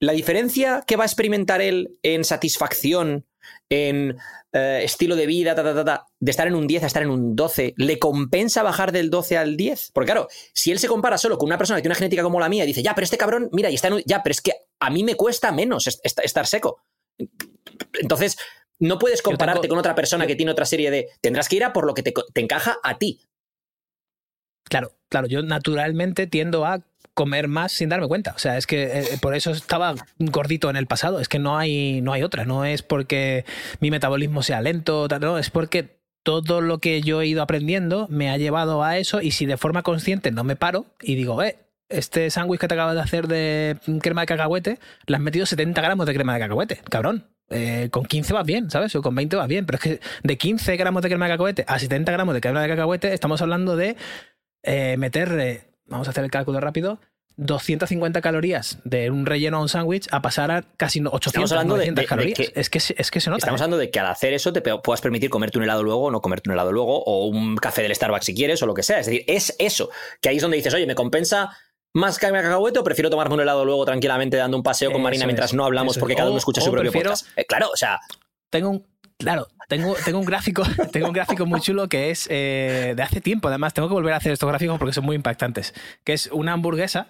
la diferencia que va a experimentar él en satisfacción, en eh, estilo de vida, ta, ta, ta, ta, de estar en un 10 a estar en un 12, ¿le compensa bajar del 12 al 10? Porque claro, si él se compara solo con una persona que tiene una genética como la mía y dice, ya, pero este cabrón, mira, y está en un- ya, pero es que a mí me cuesta menos est- est- estar seco. Entonces, no puedes compararte tengo- con otra persona yo- que tiene otra serie de... Tendrás que ir a por lo que te, te encaja a ti. Claro, claro, yo naturalmente tiendo a comer más sin darme cuenta. O sea, es que eh, por eso estaba gordito en el pasado. Es que no hay, no hay otra. No es porque mi metabolismo sea lento, no, es porque todo lo que yo he ido aprendiendo me ha llevado a eso y si de forma consciente no me paro y digo, eh, este sándwich que te acabas de hacer de crema de cacahuete, le has metido 70 gramos de crema de cacahuete, cabrón. Eh, con 15 vas bien, ¿sabes? O con 20 vas bien. Pero es que de 15 gramos de crema de cacahuete a 70 gramos de crema de cacahuete estamos hablando de eh, meter, vamos a hacer el cálculo rápido, 250 calorías de un relleno a un sándwich a pasar a casi 800, hablando de- 900 de- de calorías. que- es, que, es que se nota. Estamos ¿eh? hablando de que al hacer eso te puedas permitir comerte un helado luego o no comerte un helado luego, o un café del Starbucks si quieres, o lo que sea. Es decir, es eso. Que ahí es donde dices, oye, ¿me compensa más crema de cacahuete o prefiero tomarme un helado luego tranquilamente dando un paseo con Eso Marina mientras es, no hablamos porque es. cada uno escucha o su propio prefiero- podcast? Eh, claro, o sea, tengo un claro tengo, tengo un gráfico tengo un gráfico muy chulo que es eh, de hace tiempo además tengo que volver a hacer estos gráficos porque son muy impactantes que es una hamburguesa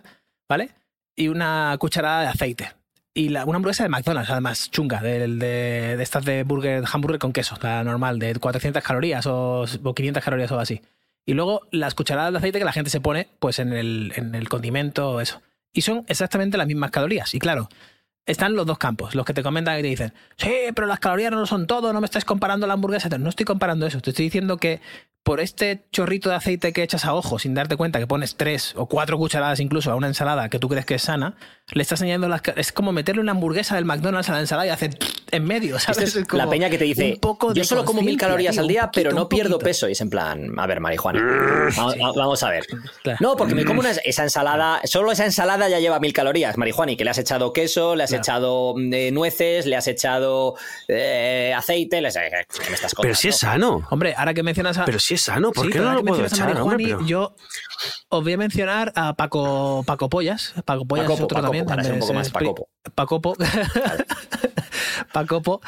vale y una cucharada de aceite. Y la, una hamburguesa de McDonald's además chunga de, de estas de burger hamburger con queso la normal de 400 calorías o, o 500 calorías o así. Y luego las cucharadas de aceite que la gente se pone pues en el, en el condimento o eso. Y son exactamente las mismas calorías. Y claro están los dos campos, los que te comentan y te dicen, sí, pero las calorías no son todo, no me estáis comparando la hamburguesa. No estoy comparando eso, te estoy diciendo que por este chorrito de aceite que echas a ojo sin darte cuenta que pones tres o cuatro cucharadas incluso a una ensalada que tú crees que es sana, le estás añadiendo las... Es como meterle una hamburguesa del McDonald's a la ensalada y hacer en medio, ¿sabes? Es como la peña que te dice, un poco yo solo como mil calorías tío, al día, poquito, pero no pierdo poquito". peso. Y es en plan, a ver, marihuana. Vamos, a- vamos a ver. Claro. No, porque me como una, esa ensalada, solo esa ensalada ya lleva mil calorías, marihuana, y que le has echado queso, le has Claro. echado eh, nueces, le has echado eh, aceite, le has- ¿qué me estás contando? Pero si es sano. Hombre, ahora que mencionas a... Pero si es sano, ¿por Sí, qué pero no lo puedo echar? Pero- Yo os voy a mencionar a Paco, Paco Pollas. Paco Pollas es Pacopo, otro Pacopo, también. para ser un poco es- más es Pacopo. Pacopo. Pacopo,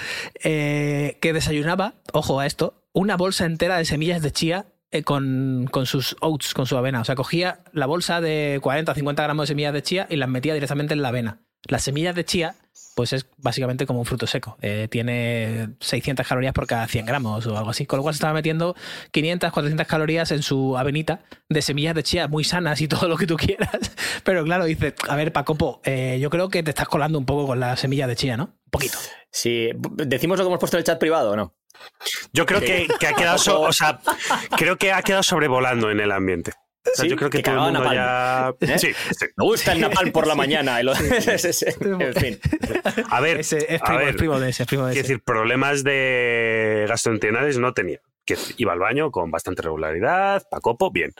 eh, que desayunaba, ojo a esto, una bolsa entera de semillas de chía eh, con, con sus oats, con su avena. O sea, cogía la bolsa de 40 o 50 gramos de semillas de chía y las metía directamente en la avena. Las semillas de chía, pues es básicamente como un fruto seco. Eh, tiene 600 calorías por cada 100 gramos o algo así. Con lo cual se estaba metiendo 500, 400 calorías en su avenita de semillas de chía muy sanas y todo lo que tú quieras. Pero claro, dice, a ver, Pacopo, eh, yo creo que te estás colando un poco con las semillas de chía, ¿no? Un poquito. Sí, ¿decimos lo que hemos puesto en el chat privado o no? Yo creo que, que ha quedado, so- o sea, creo que ha quedado sobrevolando en el ambiente. O sea, ¿Sí? yo creo que, Que todo el mundo ya. ¿Eh? Sí, sí. Me gusta el napalm por la mañana. el- sí, sí. En fin. A ver, Ese es a primo, ver, es primo de ese, es primo de quiero ese. decir, problemas de gastrointestinales no tenía. Que iba al baño con bastante regularidad, pacopo, bien.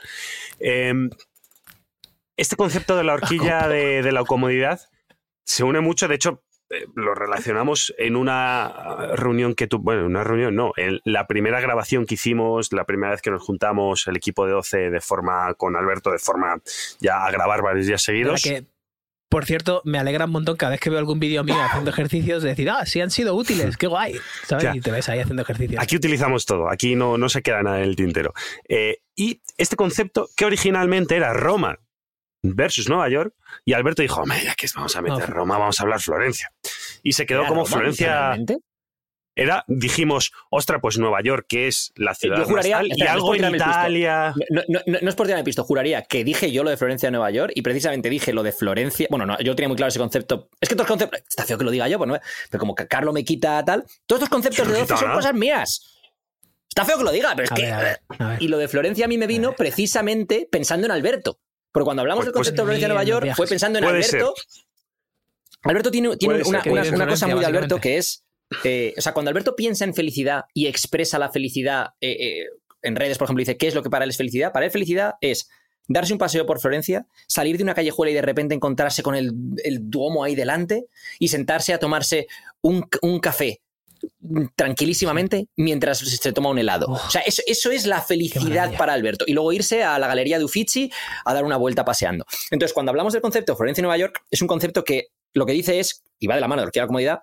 Eh, este concepto de la horquilla de, de la comodidad se une mucho, de hecho, lo relacionamos en una reunión que tu, bueno, una reunión no, en la primera grabación que hicimos, la primera vez que nos juntamos el equipo de 12 de forma con Alberto de forma ya a grabar varios días seguidos. que, por cierto, me alegra un montón cada vez que veo algún vídeo mío haciendo ejercicios de decir, ah, sí han sido útiles, qué guay. ¿Sabes? Ya. Y te ves ahí haciendo ejercicios. Aquí utilizamos todo, aquí no, no se queda nada en el tintero. Eh, y este concepto que originalmente era Roma versus Nueva York, y Alberto dijo, hombre, ya que vamos a meter No. Roma, vamos a hablar Florencia. Y se quedó ¿Era como Roma, Florencia era, dijimos, ostra, pues Nueva York, que es la ciudad Yo juraría- más tal, y algo en el pisto. Italia. No, no, no, no es por tirarme pisto, juraría que dije yo lo de Florencia de Nueva York y precisamente dije lo de Florencia. Bueno, no, yo tenía muy claro ese concepto. Es que estos conceptos. Está feo que lo diga yo, pues no, pero como que Carlos me quita tal. Todos estos conceptos no de he 12 quitado son cosas mías. Está feo que lo diga, pero es A que. ver, a ver, a ver. Y lo de Florencia a mí me vino precisamente pensando en Alberto. Porque cuando hablamos Pues- del pues- concepto de Florencia de Nueva York fue pensando en Alberto. Alberto tiene, tiene una, ser. una- cosa muy de Alberto que es. eh, o sea, cuando Alberto piensa en felicidad y expresa la felicidad eh, eh, en redes, por ejemplo, dice qué es lo que para él es felicidad. Para él, felicidad es darse un paseo por Florencia, salir de una callejuela y de repente encontrarse con el, el Duomo ahí delante y sentarse a tomarse un, un café tranquilísimamente mientras se toma un helado. Oh, o sea, eso, eso es la felicidad para Alberto. Y luego irse a la galería de Uffizi a dar una vuelta paseando. Entonces, cuando hablamos del concepto de Florencia y Nueva York, es un concepto que lo que dice es, y va de la mano de lo que la comodidad,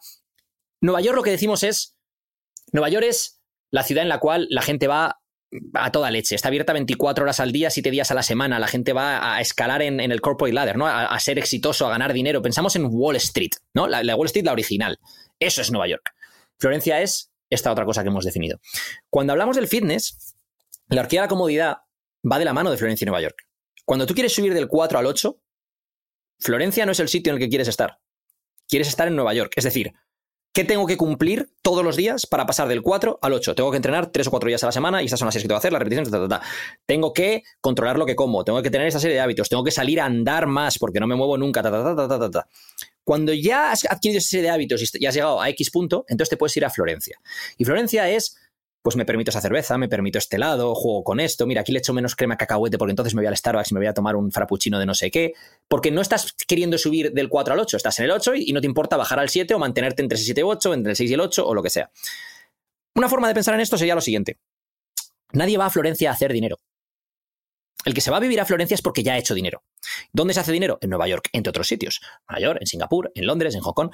Nueva York lo que decimos es, Nueva York es la ciudad en la cual la gente va a toda leche. Está abierta 24 horas al día, 7 días a la semana. La gente va a escalar en, en el corporate ladder, ¿no? A, a ser exitoso, a ganar dinero. Pensamos en Wall Street, ¿no? La, la Wall Street, la original. Eso es Nueva York. Florencia es esta otra cosa que hemos definido. Cuando hablamos del fitness, la horquilla de la comodidad va de la mano de Florencia y Nueva York. Cuando tú quieres subir del 4 al 8, Florencia no es el sitio en el que quieres estar. Quieres estar en Nueva York. Es decir, ¿qué tengo que cumplir todos los días para pasar del 4 al 8? Tengo que entrenar 3 o 4 días a la semana y estas son las series que tengo que hacer, las repeticiones, ta, ta, ta. Tengo que controlar lo que como, tengo que tener esa serie de hábitos, tengo que salir a andar más porque no me muevo nunca. Cuando ya has adquirido esa serie de hábitos y has llegado a X punto, entonces te puedes ir a Florencia. Y Florencia es, pues me permito esa cerveza, me permito este helado, juego con esto, mira, aquí le echo menos crema cacahuete porque entonces me voy al Starbucks y me voy a tomar un frappuccino de no sé qué, porque no estás queriendo subir del 4 al 8, estás en el 8 y, y no te importa bajar al 7 o mantenerte entre el 7 y 8, entre el 6 y el 8 o lo que sea. Una forma de pensar en esto sería lo siguiente. Nadie va a Florencia a hacer dinero. El que se va a vivir a Florencia es porque ya ha hecho dinero. ¿Dónde se hace dinero? En Nueva York, entre otros sitios. Nueva York, en Singapur, en Londres, en Hong Kong.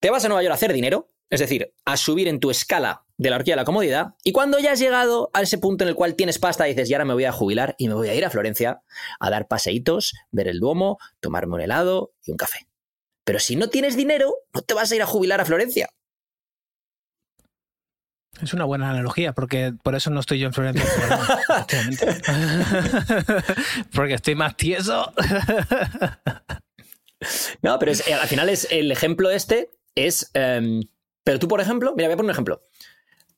Te vas a Nueva York a hacer dinero, es decir, a subir en tu escala de la horquilla de la comodidad, y cuando ya has llegado a ese punto en el cual tienes pasta, dices, y ahora me voy a jubilar y me voy a ir a Florencia a dar paseitos, ver el Duomo, tomarme un helado y un café. Pero si no tienes dinero, no te vas a ir a jubilar a Florencia. Es una buena analogía, porque por eso no estoy yo en Florencia. porque estoy más tieso. No, pero es- eh, al final es el ejemplo este es. em, pero tú, por ejemplo, mira, voy a poner un ejemplo.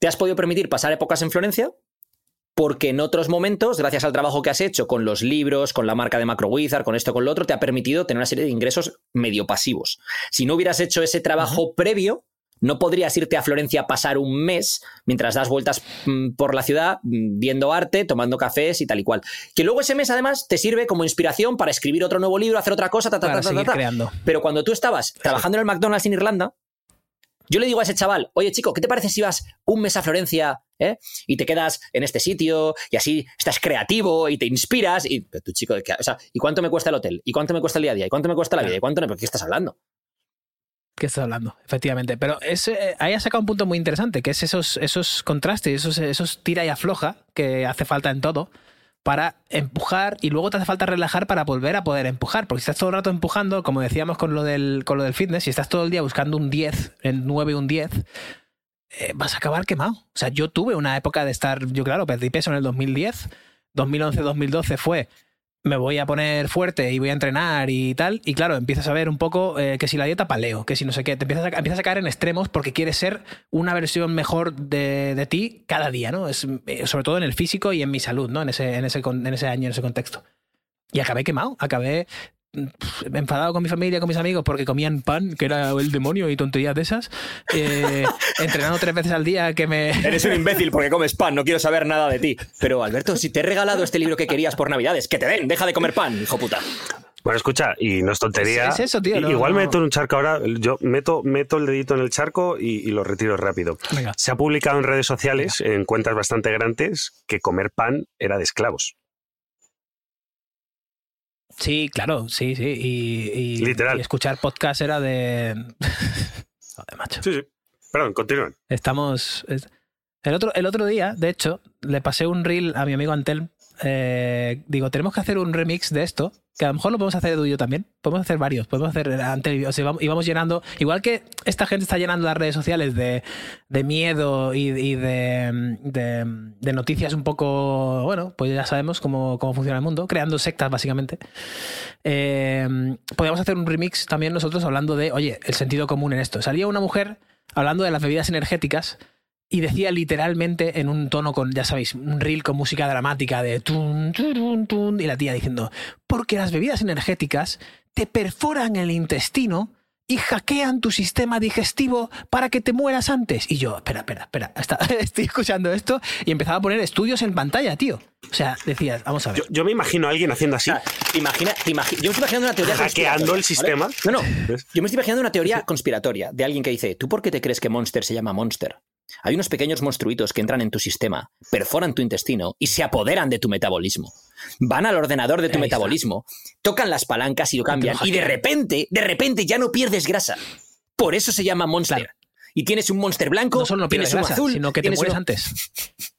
Te has podido permitir pasar épocas en Florencia porque en otros momentos, gracias al trabajo que has hecho con los libros, con la marca de Macro Wizard, con esto, con lo otro, te ha permitido tener una serie de ingresos medio pasivos. Si no hubieras hecho ese trabajo previo, no podrías irte a Florencia a pasar un mes mientras das vueltas mm, por la ciudad mm, viendo arte, tomando cafés y tal y cual. Que luego ese mes además te sirve como inspiración para escribir otro nuevo libro, hacer otra cosa, ta, ta, Para ta, ta, seguir ta, ta. creando. Pero cuando tú estabas trabajando en el McDonald's en Irlanda, yo le digo a ese chaval, oye chico, ¿qué te parece si vas un mes a Florencia eh, y te quedas en este sitio y así estás creativo y te inspiras? Y pero tú chico, ¿qué- o sea, ¿y cuánto me cuesta el hotel? ¿Y cuánto me cuesta el día a día? ¿Y cuánto me cuesta la vida? ¿Y cuánto no? ¿Pero qué estás hablando? ¿Qué estás hablando? Efectivamente. Pero es, eh, ahí has sacado un punto muy interesante, que es esos, esos contrastes, esos, esos tira y afloja que hace falta en todo para empujar y luego te hace falta relajar para volver a poder empujar. Porque si estás todo el rato empujando, como decíamos con lo del, con lo del fitness, si estás todo el día buscando un 10, el 9, un 10, eh, vas a acabar quemado. O sea, yo tuve una época de estar, yo claro, perdí peso en el 2010, 2011, 2012 fue me voy a poner fuerte y voy a entrenar y tal. Y claro, empiezas a ver un poco eh, que si la dieta paleo, que si no sé qué, te empiezas a, a caer en extremos porque quieres ser una versión mejor de, de ti cada día, ¿no? Es, eh, sobre todo en el físico y en mi salud, ¿no? En ese, en ese, en ese año, en ese contexto. Y acabé quemado, acabé mm, pf, enfadado con mi familia, con mis amigos, porque comían pan, que era el demonio y tonterías de esas. Eh, entrenando tres veces al día, que me... Eres un imbécil porque comes pan, no quiero saber nada de ti. Pero Alberto, si te he regalado este libro que querías por Navidades, que te den, deja de comer pan, hijo puta. Bueno, escucha, y no es tontería. Es- es eso, tío, no- Igual no- meto en un charco ahora, yo meto, meto el dedito en el charco y, y lo retiro rápido. Venga. Se ha publicado en redes sociales, en cuentas bastante grandes, que comer pan era de esclavos. Sí, claro, sí, sí. Y, y- Literal. y escuchar podcast era de... Joder, macho. Sí, sí. Perdón, continúen. Estamos. es- El otro, el otro día, de hecho, le pasé un reel a mi amigo Antel. eh, digo, tenemos que hacer un remix de esto, que a lo mejor lo podemos hacer tú y también. Podemos hacer varios, podemos hacer Antel. O sea, y vamos llenando. Igual que esta gente está llenando las redes sociales de, de miedo y, de- de noticias un poco. Bueno, pues ya sabemos cómo, cómo funciona el mundo, creando sectas básicamente. Eh, podríamos hacer un remix también nosotros hablando de, oye, el sentido común en esto. Salía una mujer hablando de las bebidas energéticas y decía literalmente en un tono con, ya sabéis, un reel con música dramática de tun, turun, tun, y la tía diciendo, porque las bebidas energéticas te perforan el intestino y hackean tu sistema digestivo para que te mueras antes. Y yo, espera, espera, espera, está- estoy escuchando esto y empezaba a poner estudios en pantalla, tío. O sea, decías, vamos a ver. Yo, yo me imagino a alguien haciendo así, O sea, te imagina, yo me estoy imaginando una teoría hackeando el sistema. ¿vale? No, no. Yo me estoy imaginando una teoría conspiratoria de alguien que dice, ¿tú por qué te crees que Monster se llama Monster? Hay unos pequeños monstruitos que entran en tu sistema, perforan tu intestino y se apoderan de tu metabolismo. Van al ordenador de tu metabolismo, tocan las palancas y lo cambian y de repente, de repente ya no pierdes grasa. Por eso se llama Monster. Claro. Y tienes un Monster blanco, no solo no pierdes tienes grasa, azul, sino que te tienes mueres uno- antes.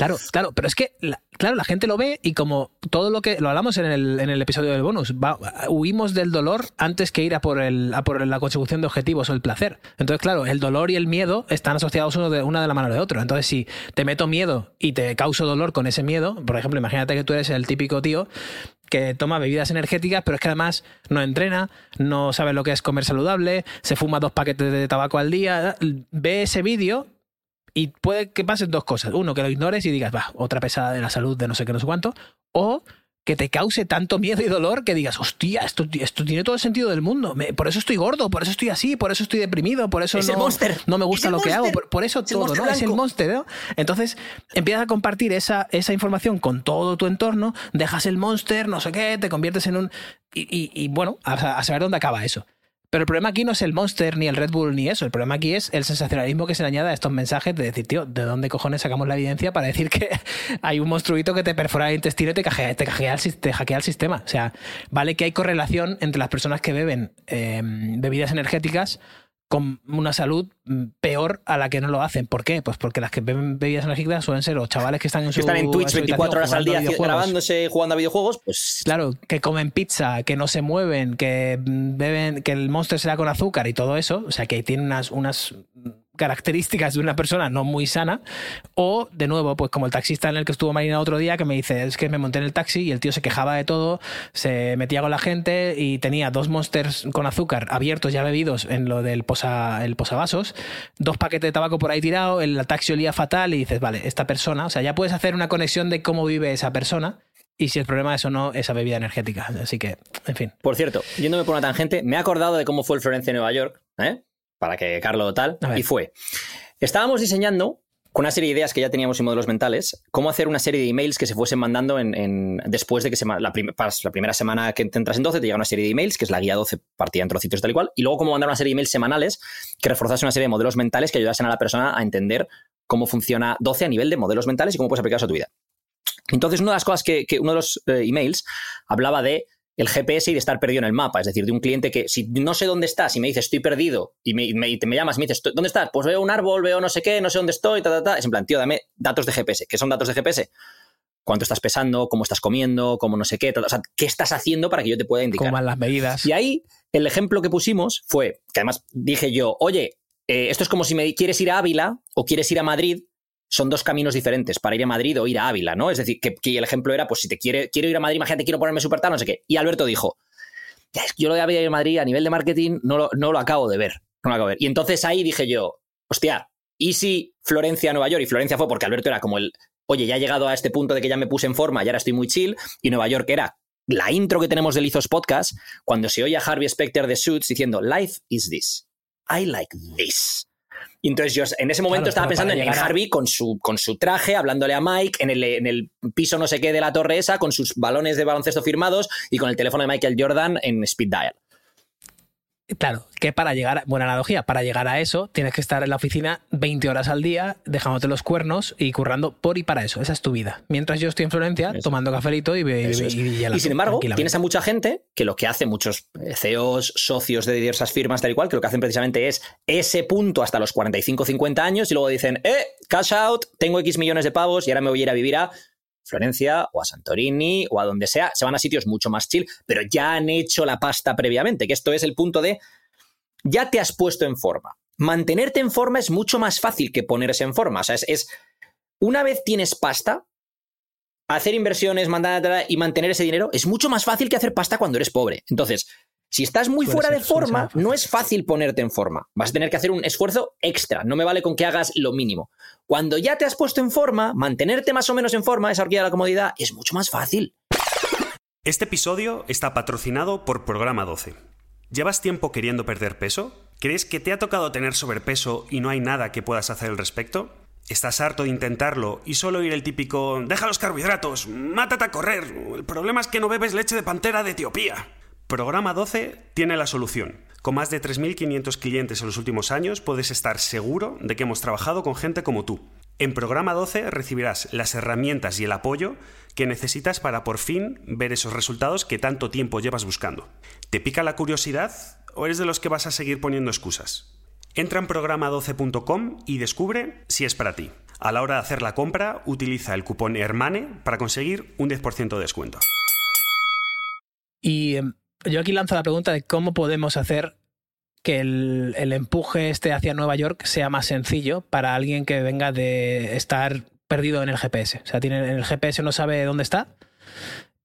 Claro, claro, pero es que, la- claro, la gente lo ve y como todo lo que lo hablamos en el, en el episodio del bonus, va- huimos del dolor antes que ir a por, el, a por la consecución de objetivos o el placer. Entonces, claro, el dolor y el miedo están asociados uno de, una de la mano de otro. Entonces, si te meto miedo y te causo dolor con ese miedo, por ejemplo, imagínate que tú eres el típico tío que toma bebidas energéticas, pero es que además no entrena, no sabe lo que es comer saludable, se fuma dos paquetes de tabaco al día, ve ese vídeo y puede que pasen dos cosas. Uno, que lo ignores y digas, va, otra pesada de la salud de no sé qué, no sé cuánto. O que te cause tanto miedo y dolor que digas, hostia, esto, esto tiene todo el sentido del mundo. Me- por eso estoy gordo, por eso estoy así, por eso estoy deprimido, por eso Es no, me gusta lo que hago, por, por eso Es todo, ¿no? Es el monster, ¿no? Entonces empiezas a compartir esa, esa información con todo tu entorno, dejas el monster, no sé qué, te conviertes en un... Y, y- y, bueno, a, a saber dónde acaba eso. Pero el problema aquí no es el Monster, ni el Red Bull, ni eso. El problema aquí es el sensacionalismo que se le añade a estos mensajes de decir, tío, ¿de dónde cojones sacamos la evidencia para decir que hay un monstruito que te perfora el intestino y te hackea, te el, hackea el sistema? O sea, vale que hay correlación entre las personas que beben eh, bebidas energéticas con una salud mm, peor a la que no lo hacen. ¿Por qué? Pues porque las que beben bebidas energéticas suelen ser o chavales que están en su que están en Twitch su 24 horas al día grabándose, jugando a videojuegos, pues Claro, que comen pizza, que no se mueven, que mm, beben, que el monster será con azúcar y todo eso. O sea, que tienen unas, unas características de una persona no muy sana, o de nuevo, pues como el taxista en el que estuvo Marina otro día, que me dice, es que me monté en el taxi y el tío se quejaba de todo, se metía con la gente y tenía dos monsters con azúcar abiertos ya bebidos en lo del posa, el posavasos, dos paquetes de tabaco por ahí tirado, el taxi olía fatal y dices, vale, esta persona, o sea, ya puedes hacer una conexión de cómo vive esa persona y si el problema es o no esa bebida energética. Así que, en fin. Por cierto, yéndome por una tangente, me he acordado de cómo fue el Florencia en Nueva York, ¿eh? Para que Carlos tal, y fue. Estábamos diseñando con una serie de ideas que ya teníamos en modelos mentales, cómo hacer una serie de emails que se fuesen mandando en, en- después de que se, la, prim- la primera semana que te entras en 12 te llega una serie de emails, que es la guía 12 partida en trocitos tal y cual, y luego cómo mandar una serie de emails semanales que reforzase una serie de modelos mentales que ayudasen a la persona a entender cómo funciona 12 a nivel de modelos mentales y cómo puedes aplicarlos a tu vida. Entonces, una de las cosas que, que uno de los eh, emails hablaba de el GPS y de estar perdido en el mapa, es decir, de un cliente que si no sé dónde estás y me dices estoy perdido y me, te me llamas y me dices ¿dónde estás? Pues veo un árbol, veo no sé qué, no sé dónde estoy, ta, ta, ta. Es en plan, tío, dame datos de GPS. ¿Qué son datos de GPS? ¿Cuánto estás pesando? ¿Cómo estás comiendo? ¿Cómo no sé qué? O sea, ¿qué estás haciendo para que yo te pueda indicar? Cómo van las medidas. Y ahí el ejemplo que pusimos fue, que además dije yo, oye, eh, esto es como si me quieres ir a Ávila o quieres ir a Madrid, son dos caminos diferentes para ir a Madrid o ir a Ávila, ¿no? Es decir, que, el ejemplo era, pues si te quiere, quiero ir a Madrid, imagínate, quiero ponerme súper tal, no sé qué. Y Alberto dijo, "Ya, yo lo de Ávila y Madrid a nivel de marketing no lo, no lo acabo de ver, no lo acabo de ver. Y entonces ahí dije yo, hostia, ¿y si Florencia, Nueva York? Y Florencia fue porque Alberto era como el, oye, ya he llegado a este punto de que ya me puse en forma y ahora estoy muy chill, y Nueva York era la intro que tenemos de Lizos Podcast, cuando se oye a Harvey Specter de Suits diciendo, Life is this. I like this. Y entonces yo en ese momento Claro, estaba pensando en, en Harvey con su, con su traje, hablándole a Mike, en el, en el piso no sé qué de la torre esa, con sus balones de baloncesto firmados y con el teléfono de Michael Jordan en speed dial. Claro, que para llegar, a- buena analogía, para llegar a eso tienes que estar en la oficina 20 horas al día, dejándote los cuernos y currando por y para eso. Esa es tu vida. Mientras yo estoy en Florencia Eso. tomando cafelito y, be- y, y- sin embargo, tienes a mucha gente que lo que hace, muchos eh, CEOs, socios de diversas firmas, tal y cual, que lo que hacen precisamente es ese punto hasta los 45, 50 años y luego dicen, eh, cash out, tengo X millones de pavos y ahora me voy a ir a vivir a Florencia o a Santorini o a donde sea. Se van a sitios mucho más chill, pero ya han hecho la pasta previamente, que esto es el punto de, ya te has puesto en forma. Mantenerte en forma es mucho más fácil que ponerse en forma. O sea, es, es una vez tienes pasta, hacer inversiones, mandar y mantener ese dinero es mucho más fácil que hacer pasta cuando eres pobre. Entonces, si estás muy fuera ser, de forma, no es fácil ponerte en forma. Vas a tener que hacer un esfuerzo extra. No me vale con que hagas lo mínimo. Cuando ya te has puesto en forma, mantenerte más o menos en forma, esa horquilla de la comodidad, es mucho más fácil. Este episodio está patrocinado por Programa 12. ¿Llevas tiempo queriendo perder peso? ¿Crees que te ha tocado tener sobrepeso y no hay nada que puedas hacer al respecto? ¿Estás harto de intentarlo y solo oír el típico deja los carbohidratos, mátate a correr? El problema es que no bebes leche de pantera de Etiopía. Programa 12 tiene la solución. Con más de 3.500 clientes en los últimos años puedes estar seguro de que hemos trabajado con gente como tú. En Programa 12 recibirás las herramientas y el apoyo que necesitas para por fin ver esos resultados que tanto tiempo llevas buscando. ¿Te pica la curiosidad o eres de los que vas a seguir poniendo excusas? Entra en programa12.com y descubre si es para ti. A la hora de hacer la compra, utiliza el cupón HERMANE para conseguir un 10% de descuento. Em, yo aquí lanzo la pregunta de cómo podemos hacer que el, el empuje este hacia Nueva York sea más sencillo para alguien que venga de estar perdido en el GPS. O sea, tiene, en el GPS no sabe dónde está,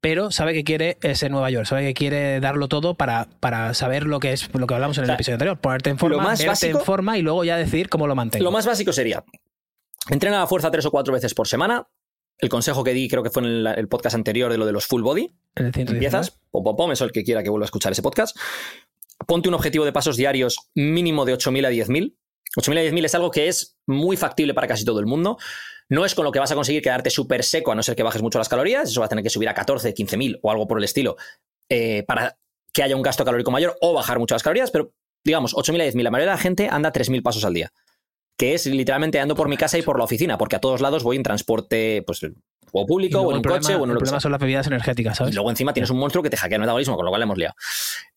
pero sabe que quiere ese Nueva York, sabe que quiere darlo todo para, para saber lo que es lo que hablamos en el O sea, episodio anterior, ponerte en forma, más básico- en forma y luego ya decidir cómo lo mantengo. Lo más básico sería, entrena a la fuerza tres o cuatro veces por semana. El consejo que di, creo que fue en el, el podcast anterior de lo de los full body. En el 119. Empiezas, pom, pom, pom, eso el que quiera que vuelva a escuchar ese podcast. Ponte un objetivo de pasos diarios mínimo de 8.000 a 10.000. 8.000 a 10.000 es algo que es muy factible para casi todo el mundo. No es con lo que vas a conseguir quedarte súper seco, a no ser que bajes mucho las calorías. Eso va a tener que subir a 14, 15.000 o algo por el estilo eh, para que haya un gasto calórico mayor o bajar mucho las calorías. Pero digamos, 8.000 a 10.000. La mayoría de la gente anda 3.000 pasos al día. Que es literalmente ando por mi casa y por la oficina, porque a todos lados voy en transporte pues, o Y público o en el un problema, coche o en el lo que problema son las bebidas energéticas, Y ¿sabes? luego encima tienes un monstruo que te hackea el metabolismo, con lo cual le hemos liado.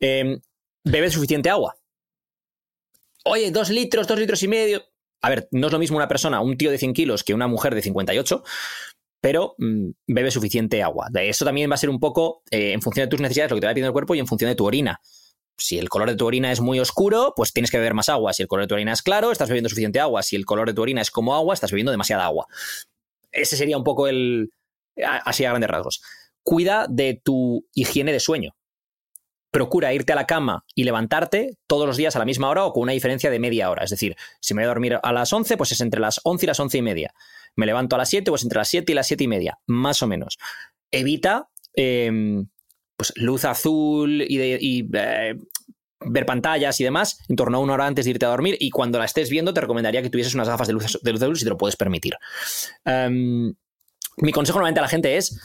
Eh, ¿Bebes suficiente agua? Oye, dos litros, dos litros y medio. A ver, no es lo mismo una persona, un tío de 100 kilos, que una mujer de 58, pero mm, bebe suficiente agua. Eso también va a ser un poco eh, en función de tus necesidades, lo que te va pidiendo el cuerpo y en función de tu orina. Si el color de tu orina es muy oscuro, pues tienes que beber más agua. Si el color de tu orina es claro, estás bebiendo suficiente agua. Si el color de tu orina es como agua, estás bebiendo demasiada agua. Ese sería un poco el. Así a grandes rasgos. Cuida de tu higiene de sueño. Procura irte a la cama y levantarte todos los días a la misma hora o con una diferencia de media hora. Es decir, si me voy a dormir a las 11, pues es entre las 11 y las 11 y media. Me levanto a las 7, pues entre las 7 y las 7 y media, más o menos. Evita eh, pues, luz azul y, de, y eh, ver pantallas y demás en torno a una hora antes de irte a dormir y cuando la estés viendo te recomendaría que tuvieses unas gafas de luz de luz, luz si te lo puedes permitir. Um, mi consejo normalmente a la gente es